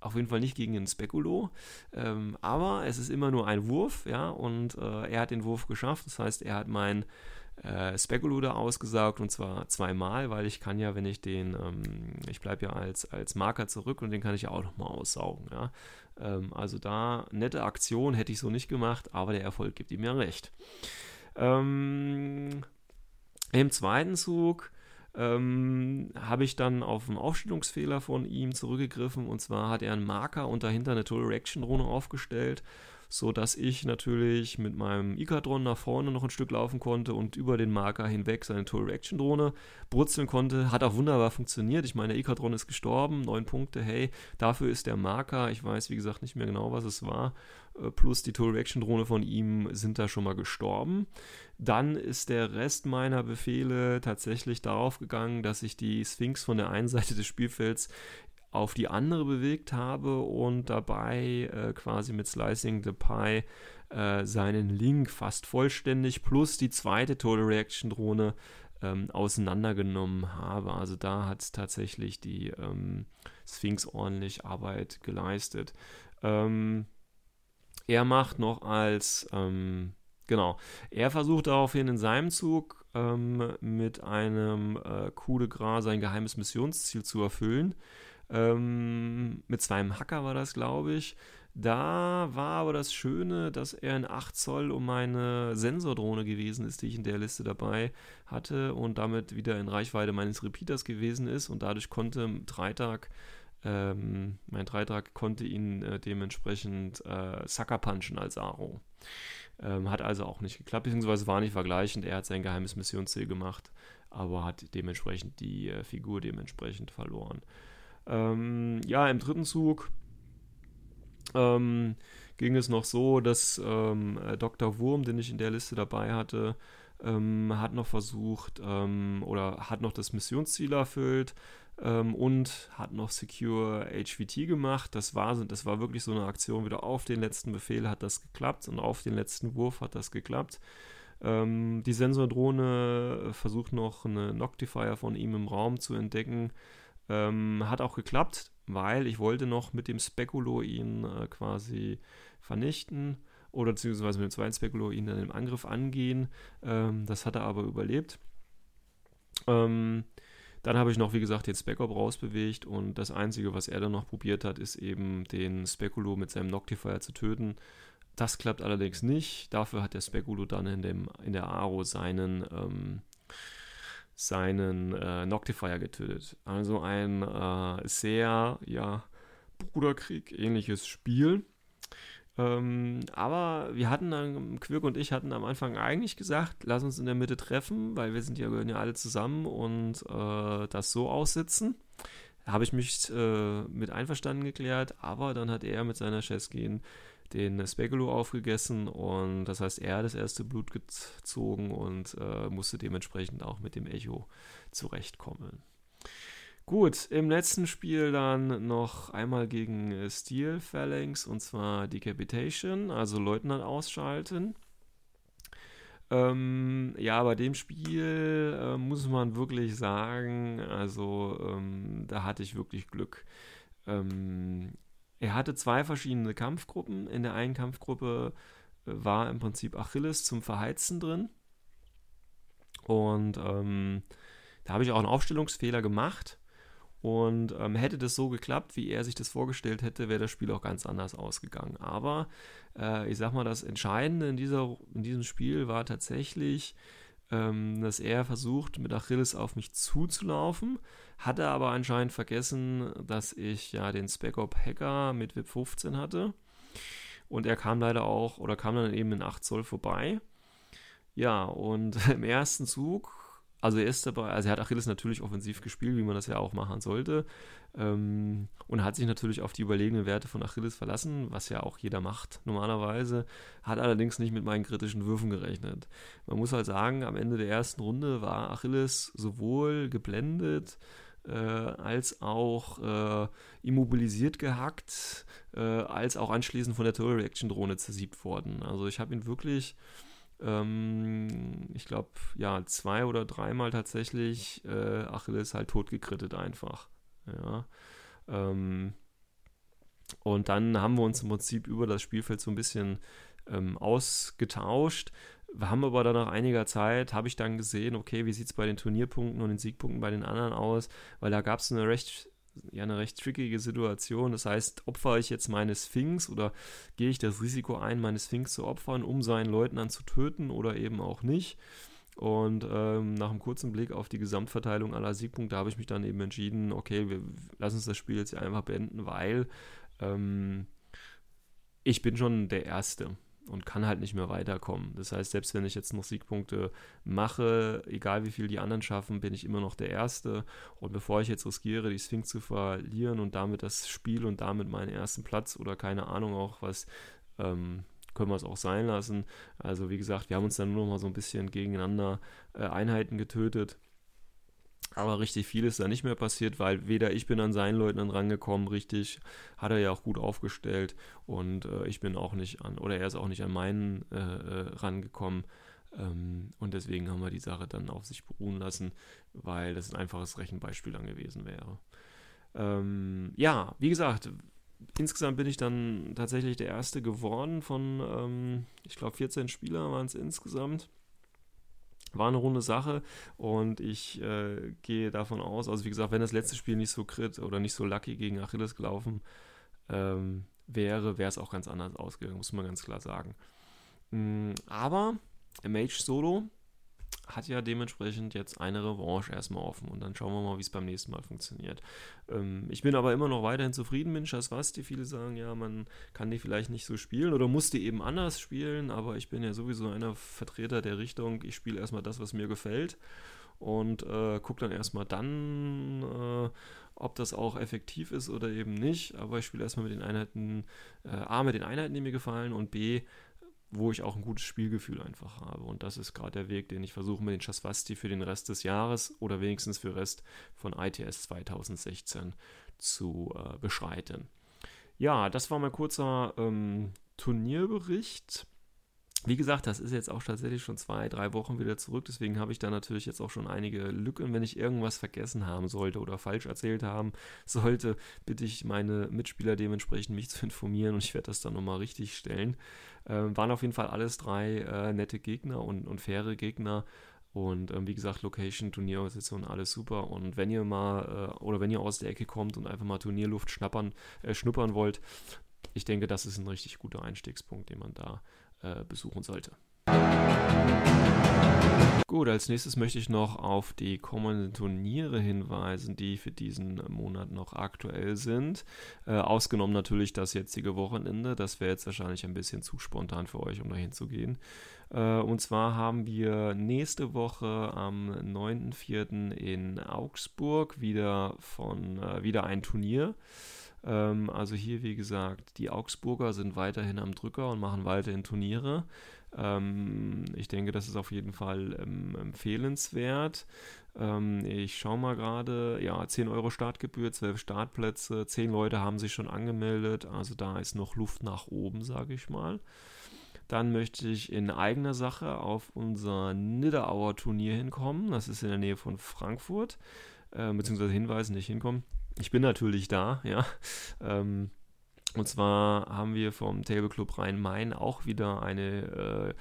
Auf jeden Fall nicht gegen den Spekulo. Ähm, aber es ist immer nur ein Wurf, ja, und äh, er hat den Wurf geschafft. Das heißt, er hat mein äh, Spekulo da ausgesaugt und zwar zweimal, weil ich kann ja, wenn ich den, ähm, ich bleibe ja als, als Marker zurück und den kann ich ja auch nochmal aussaugen, ja. Ähm, also da, nette Aktion hätte ich so nicht gemacht, aber der Erfolg gibt ihm ja recht. Ähm, Im zweiten Zug ähm, habe ich dann auf einen Aufstellungsfehler von ihm zurückgegriffen. Und zwar hat er einen Marker und dahinter eine Total Reaction Drohne aufgestellt so dass ich natürlich mit meinem Ikadron nach vorne noch ein Stück laufen konnte und über den Marker hinweg seine Tool Reaction Drohne brutzeln konnte. Hat auch wunderbar funktioniert. Ich meine, der Ikadron ist gestorben, neun Punkte, hey, dafür ist der Marker, ich weiß wie gesagt nicht mehr genau, was es war, äh, plus die Tool Reaction Drohne von ihm sind da schon mal gestorben. Dann ist der Rest meiner Befehle tatsächlich darauf gegangen, dass ich die Sphinx von der einen Seite des Spielfelds auf die andere bewegt habe und dabei äh, quasi mit Slicing the Pie äh, seinen Link fast vollständig plus die zweite Total Reaction Drohne ähm, auseinandergenommen habe. Also da hat tatsächlich die ähm, Sphinx ordentlich Arbeit geleistet. Ähm, er macht noch als, ähm, genau, er versucht daraufhin in seinem Zug ähm, mit einem äh, Coup de Gras sein geheimes Missionsziel zu erfüllen. Ähm, mit zwei Hacker war das, glaube ich. Da war aber das Schöne, dass er in 8 Zoll um meine Sensordrohne gewesen ist, die ich in der Liste dabei hatte und damit wieder in Reichweite meines Repeaters gewesen ist und dadurch konnte Dreitag, ähm, mein Dreitag konnte ihn äh, dementsprechend äh, Sucker punchen als Aro. Ähm, hat also auch nicht geklappt, beziehungsweise war nicht vergleichend. Er hat sein geheimes Missionsziel gemacht, aber hat dementsprechend die äh, Figur dementsprechend verloren. Ähm, ja, im dritten Zug ähm, ging es noch so, dass ähm, äh, Dr. Wurm, den ich in der Liste dabei hatte, ähm, hat noch versucht ähm, oder hat noch das Missionsziel erfüllt ähm, und hat noch Secure HVT gemacht. Das war, das war wirklich so eine Aktion, wieder auf den letzten Befehl hat das geklappt und auf den letzten Wurf hat das geklappt. Ähm, die Sensordrohne versucht noch eine Noctifier von ihm im Raum zu entdecken. Ähm, hat auch geklappt, weil ich wollte noch mit dem Spekulo ihn äh, quasi vernichten oder beziehungsweise mit dem zweiten Spekulo ihn dann im Angriff angehen. Ähm, das hat er aber überlebt. Ähm, dann habe ich noch, wie gesagt, den Specop rausbewegt und das Einzige, was er dann noch probiert hat, ist eben den Spekulo mit seinem Noctifier zu töten. Das klappt allerdings nicht. Dafür hat der Spekulo dann in, dem, in der Aro seinen ähm, seinen äh, Noctifier getötet. Also ein äh, sehr, ja, Bruderkrieg-ähnliches Spiel. Ähm, aber wir hatten dann, Quirk und ich hatten am Anfang eigentlich gesagt, lass uns in der Mitte treffen, weil wir sind ja, gehören ja alle zusammen und äh, das so aussitzen. Habe ich mich äh, mit einverstanden geklärt, aber dann hat er mit seiner Cheskin den Speculo aufgegessen und das heißt, er hat das erste Blut gezogen und äh, musste dementsprechend auch mit dem Echo zurechtkommen. Gut, im letzten Spiel dann noch einmal gegen äh, Steel Phalanx und zwar Decapitation, also Leutnant ausschalten. Ähm, ja, bei dem Spiel äh, muss man wirklich sagen, also ähm, da hatte ich wirklich Glück. Ähm, er hatte zwei verschiedene Kampfgruppen. In der einen Kampfgruppe äh, war im Prinzip Achilles zum Verheizen drin. Und ähm, da habe ich auch einen Aufstellungsfehler gemacht. Und ähm, hätte das so geklappt, wie er sich das vorgestellt hätte, wäre das Spiel auch ganz anders ausgegangen. Aber äh, ich sag mal, das Entscheidende in, dieser, in diesem Spiel war tatsächlich, ähm, dass er versucht, mit Achilles auf mich zuzulaufen, hatte aber anscheinend vergessen, dass ich ja den Spec-Op Hacker mit VIP 15 hatte. Und er kam leider auch, oder kam dann eben in 8 Zoll vorbei. Ja, und im ersten Zug Also er ist dabei, also er hat Achilles natürlich offensiv gespielt, wie man das ja auch machen sollte. Ähm, und hat sich natürlich auf die überlegenen Werte von Achilles verlassen, was ja auch jeder macht normalerweise. Hat allerdings nicht mit meinen kritischen Würfen gerechnet. Man muss halt sagen, am Ende der ersten Runde war Achilles sowohl geblendet, äh, als auch äh, immobilisiert gehackt, äh, als auch anschließend von der Total Reaction Drohne zersiebt worden. Also ich habe ihn wirklich ähm, ich glaube, ja, zwei oder dreimal tatsächlich äh, Achilles halt totgekrittet einfach. Ja. Ähm, und dann haben wir uns im Prinzip über das Spielfeld so ein bisschen ähm, ausgetauscht. Wir haben aber dann nach einiger Zeit, habe ich dann gesehen, okay, wie sieht es bei den Turnierpunkten und den Siegpunkten bei den anderen aus, weil da gab es eine recht ja eine recht trickige Situation. Das heißt, opfere ich jetzt meine Sphinx oder gehe ich das Risiko ein, meine Sphinx zu opfern, um seinen Leutnant zu töten oder eben auch nicht. Und ähm, nach einem kurzen Blick auf die Gesamtverteilung aller Siegpunkte habe ich mich dann eben entschieden, okay, wir lassen uns das Spiel jetzt einfach beenden, weil ähm, ich bin schon der Erste und kann halt nicht mehr weiterkommen. Das heißt, selbst wenn ich jetzt noch Siegpunkte mache, egal wie viel die anderen schaffen, bin ich immer noch der Erste. Und bevor ich jetzt riskiere, die Sphinx zu verlieren und damit das Spiel und damit meinen ersten Platz oder keine Ahnung auch was, ähm, können wir es auch sein lassen. Also wie gesagt, wir haben uns dann nur noch mal so ein bisschen gegeneinander äh, Einheiten getötet aber richtig viel ist da nicht mehr passiert, weil weder ich bin an seinen Leuten rangekommen, richtig, hat er ja auch gut aufgestellt und äh, ich bin auch nicht an, oder er ist auch nicht an meinen äh, äh, rangekommen. Ähm, und deswegen haben wir die Sache dann auf sich beruhen lassen, weil das ein einfaches Rechenbeispiel dann gewesen wäre. Ähm, ja, wie gesagt, insgesamt bin ich dann tatsächlich der Erste geworden von, ähm, ich glaube, 14 Spieler waren es insgesamt war eine runde Sache und ich äh, gehe davon aus, also wie gesagt, wenn das letzte Spiel nicht so crit oder nicht so lucky gegen Achilles gelaufen ähm, wäre, wäre es auch ganz anders ausgegangen, muss man ganz klar sagen. Mm, aber Mage Solo hat ja dementsprechend jetzt eine Revanche erstmal offen und dann schauen wir mal, wie es beim nächsten Mal funktioniert. Ähm, ich bin aber immer noch weiterhin zufrieden mit Schaswasti. Viele sagen, ja, man kann die vielleicht nicht so spielen oder muss die eben anders spielen, aber ich bin ja sowieso einer Vertreter der Richtung, ich spiele erstmal das, was mir gefällt und äh, gucke dann erstmal dann, äh, ob das auch effektiv ist oder eben nicht. Aber ich spiele erstmal mit den Einheiten, äh, A, mit den Einheiten, die mir gefallen und B, wo ich auch ein gutes Spielgefühl einfach habe. Und das ist gerade der Weg, den ich versuche mit den Chasvasti für den Rest des Jahres oder wenigstens für den Rest von ITS 2016 zu äh, beschreiten. Ja, das war mein kurzer ähm, Turnierbericht. Wie gesagt, das ist jetzt auch tatsächlich schon zwei, drei Wochen wieder zurück. Deswegen habe ich da natürlich jetzt auch schon einige Lücken. Wenn ich irgendwas vergessen haben sollte oder falsch erzählt haben sollte, bitte ich meine Mitspieler dementsprechend mich zu informieren und ich werde das dann nochmal richtig stellen. Ähm, waren auf jeden Fall alles drei äh, nette Gegner und, und faire Gegner. Und ähm, wie gesagt, Location, Turnierorganisation, alles super. Und wenn ihr mal äh, oder wenn ihr aus der Ecke kommt und einfach mal Turnierluft schnappern, äh, schnuppern wollt, ich denke, das ist ein richtig guter Einstiegspunkt, den man da äh, besuchen sollte. Gut, als nächstes möchte ich noch auf die kommenden Turniere hinweisen, die für diesen Monat noch aktuell sind. Äh, ausgenommen natürlich das jetzige Wochenende. Das wäre jetzt wahrscheinlich ein bisschen zu spontan für euch, um dahin zu gehen. Äh, und zwar haben wir nächste Woche am 9.4. in Augsburg wieder, von, äh, wieder ein Turnier. Ähm, also hier, wie gesagt, die Augsburger sind weiterhin am Drücker und machen weiterhin Turniere. Ähm, ich denke, das ist auf jeden Fall ähm, empfehlenswert. Ähm, ich schaue mal gerade, ja, 10 Euro Startgebühr, 12 Startplätze, 10 Leute haben sich schon angemeldet, also da ist noch Luft nach oben, sage ich mal. Dann möchte ich in eigener Sache auf unser Nidderauer Turnier hinkommen. Das ist in der Nähe von Frankfurt, äh, beziehungsweise hinweisen, nicht hinkommen. Ich bin natürlich da, ja. Ähm, und zwar haben wir vom Table Club Rhein-Main auch wieder eine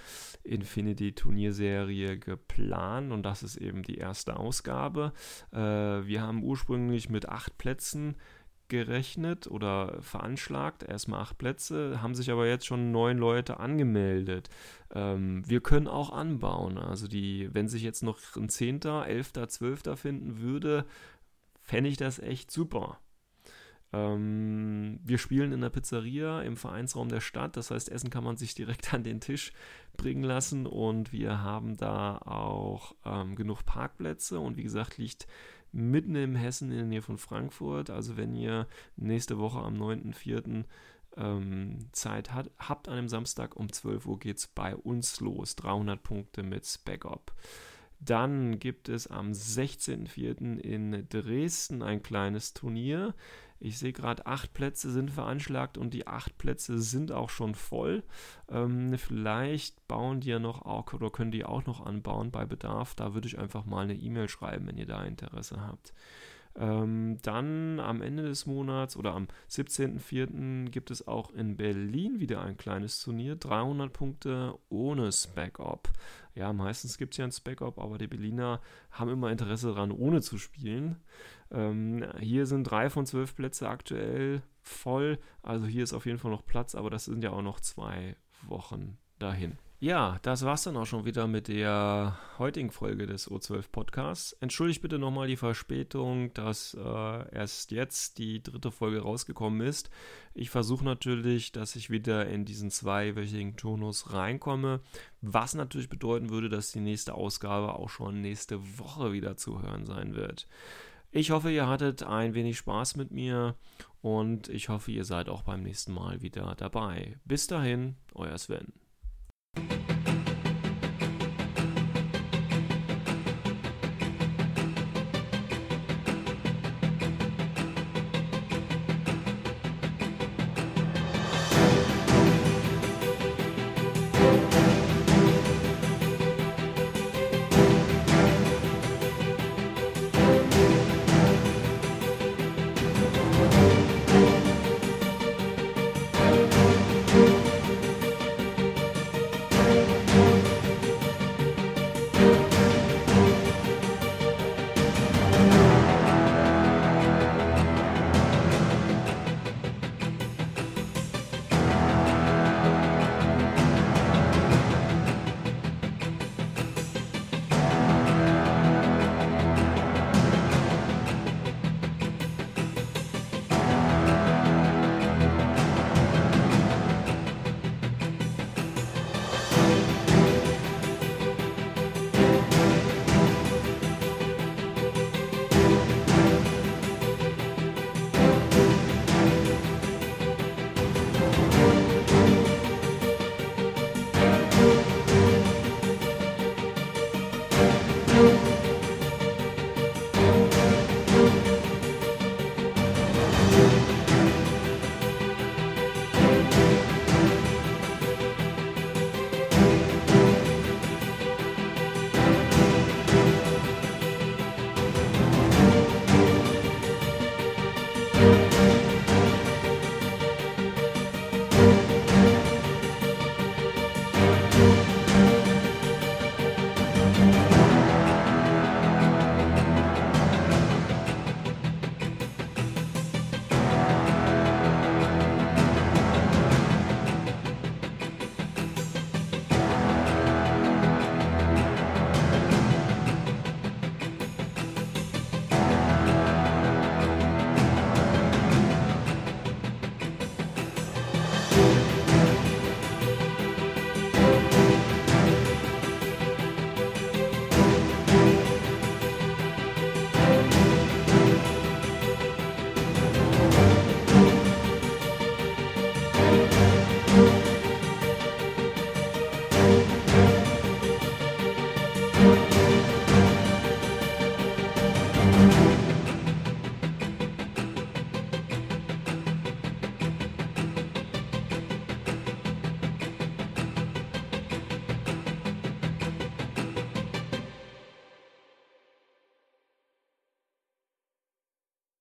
äh, Infinity-Turnierserie geplant und das ist eben die erste Ausgabe. Äh, wir haben ursprünglich mit acht Plätzen gerechnet oder veranschlagt, erstmal acht Plätze, haben sich aber jetzt schon neun Leute angemeldet. Ähm, wir können auch anbauen. Also die, wenn sich jetzt noch ein Zehnter, Elfter, Zwölfter finden würde, fände ich das echt super. Ähm, wir spielen in der Pizzeria im Vereinsraum der Stadt, das heißt, Essen kann man sich direkt an den Tisch bringen lassen und wir haben da auch ähm, genug Parkplätze und wie gesagt, liegt mitten im Hessen in der Nähe von Frankfurt. Also wenn ihr nächste Woche am 9.4. Ähm, Zeit hat, habt an einem Samstag um 12 Uhr geht es bei uns los. 300 Punkte mit Spec-Up. Dann gibt es am 16.04. in Dresden ein kleines Turnier. Ich sehe gerade, acht Plätze sind veranschlagt und die acht Plätze sind auch schon voll. Ähm, vielleicht bauen die ja noch auch oder können die auch noch anbauen bei Bedarf. Da würde ich einfach mal eine E-Mail schreiben, wenn ihr da Interesse habt. Ähm, dann am Ende des Monats oder am 17.04. gibt es auch in Berlin wieder ein kleines Turnier. 300 Punkte ohne Spec-Op. Ja, meistens gibt es ja ein Spec-Op, aber die Berliner haben immer Interesse daran, ohne zu spielen. Ähm, hier sind drei von zwölf Plätze aktuell voll. Also hier ist auf jeden Fall noch Platz, aber das sind ja auch noch zwei Wochen dahin. Ja, das war's dann auch schon wieder mit der heutigen Folge des O12 Podcasts. Entschuldigt bitte nochmal die Verspätung, dass äh, erst jetzt die dritte Folge rausgekommen ist. Ich versuche natürlich, dass ich wieder in diesen zweiwöchigen Turnus reinkomme, was natürlich bedeuten würde, dass die nächste Ausgabe auch schon nächste Woche wieder zu hören sein wird. Ich hoffe, ihr hattet ein wenig Spaß mit mir und ich hoffe, ihr seid auch beim nächsten Mal wieder dabei. Bis dahin, euer Sven. you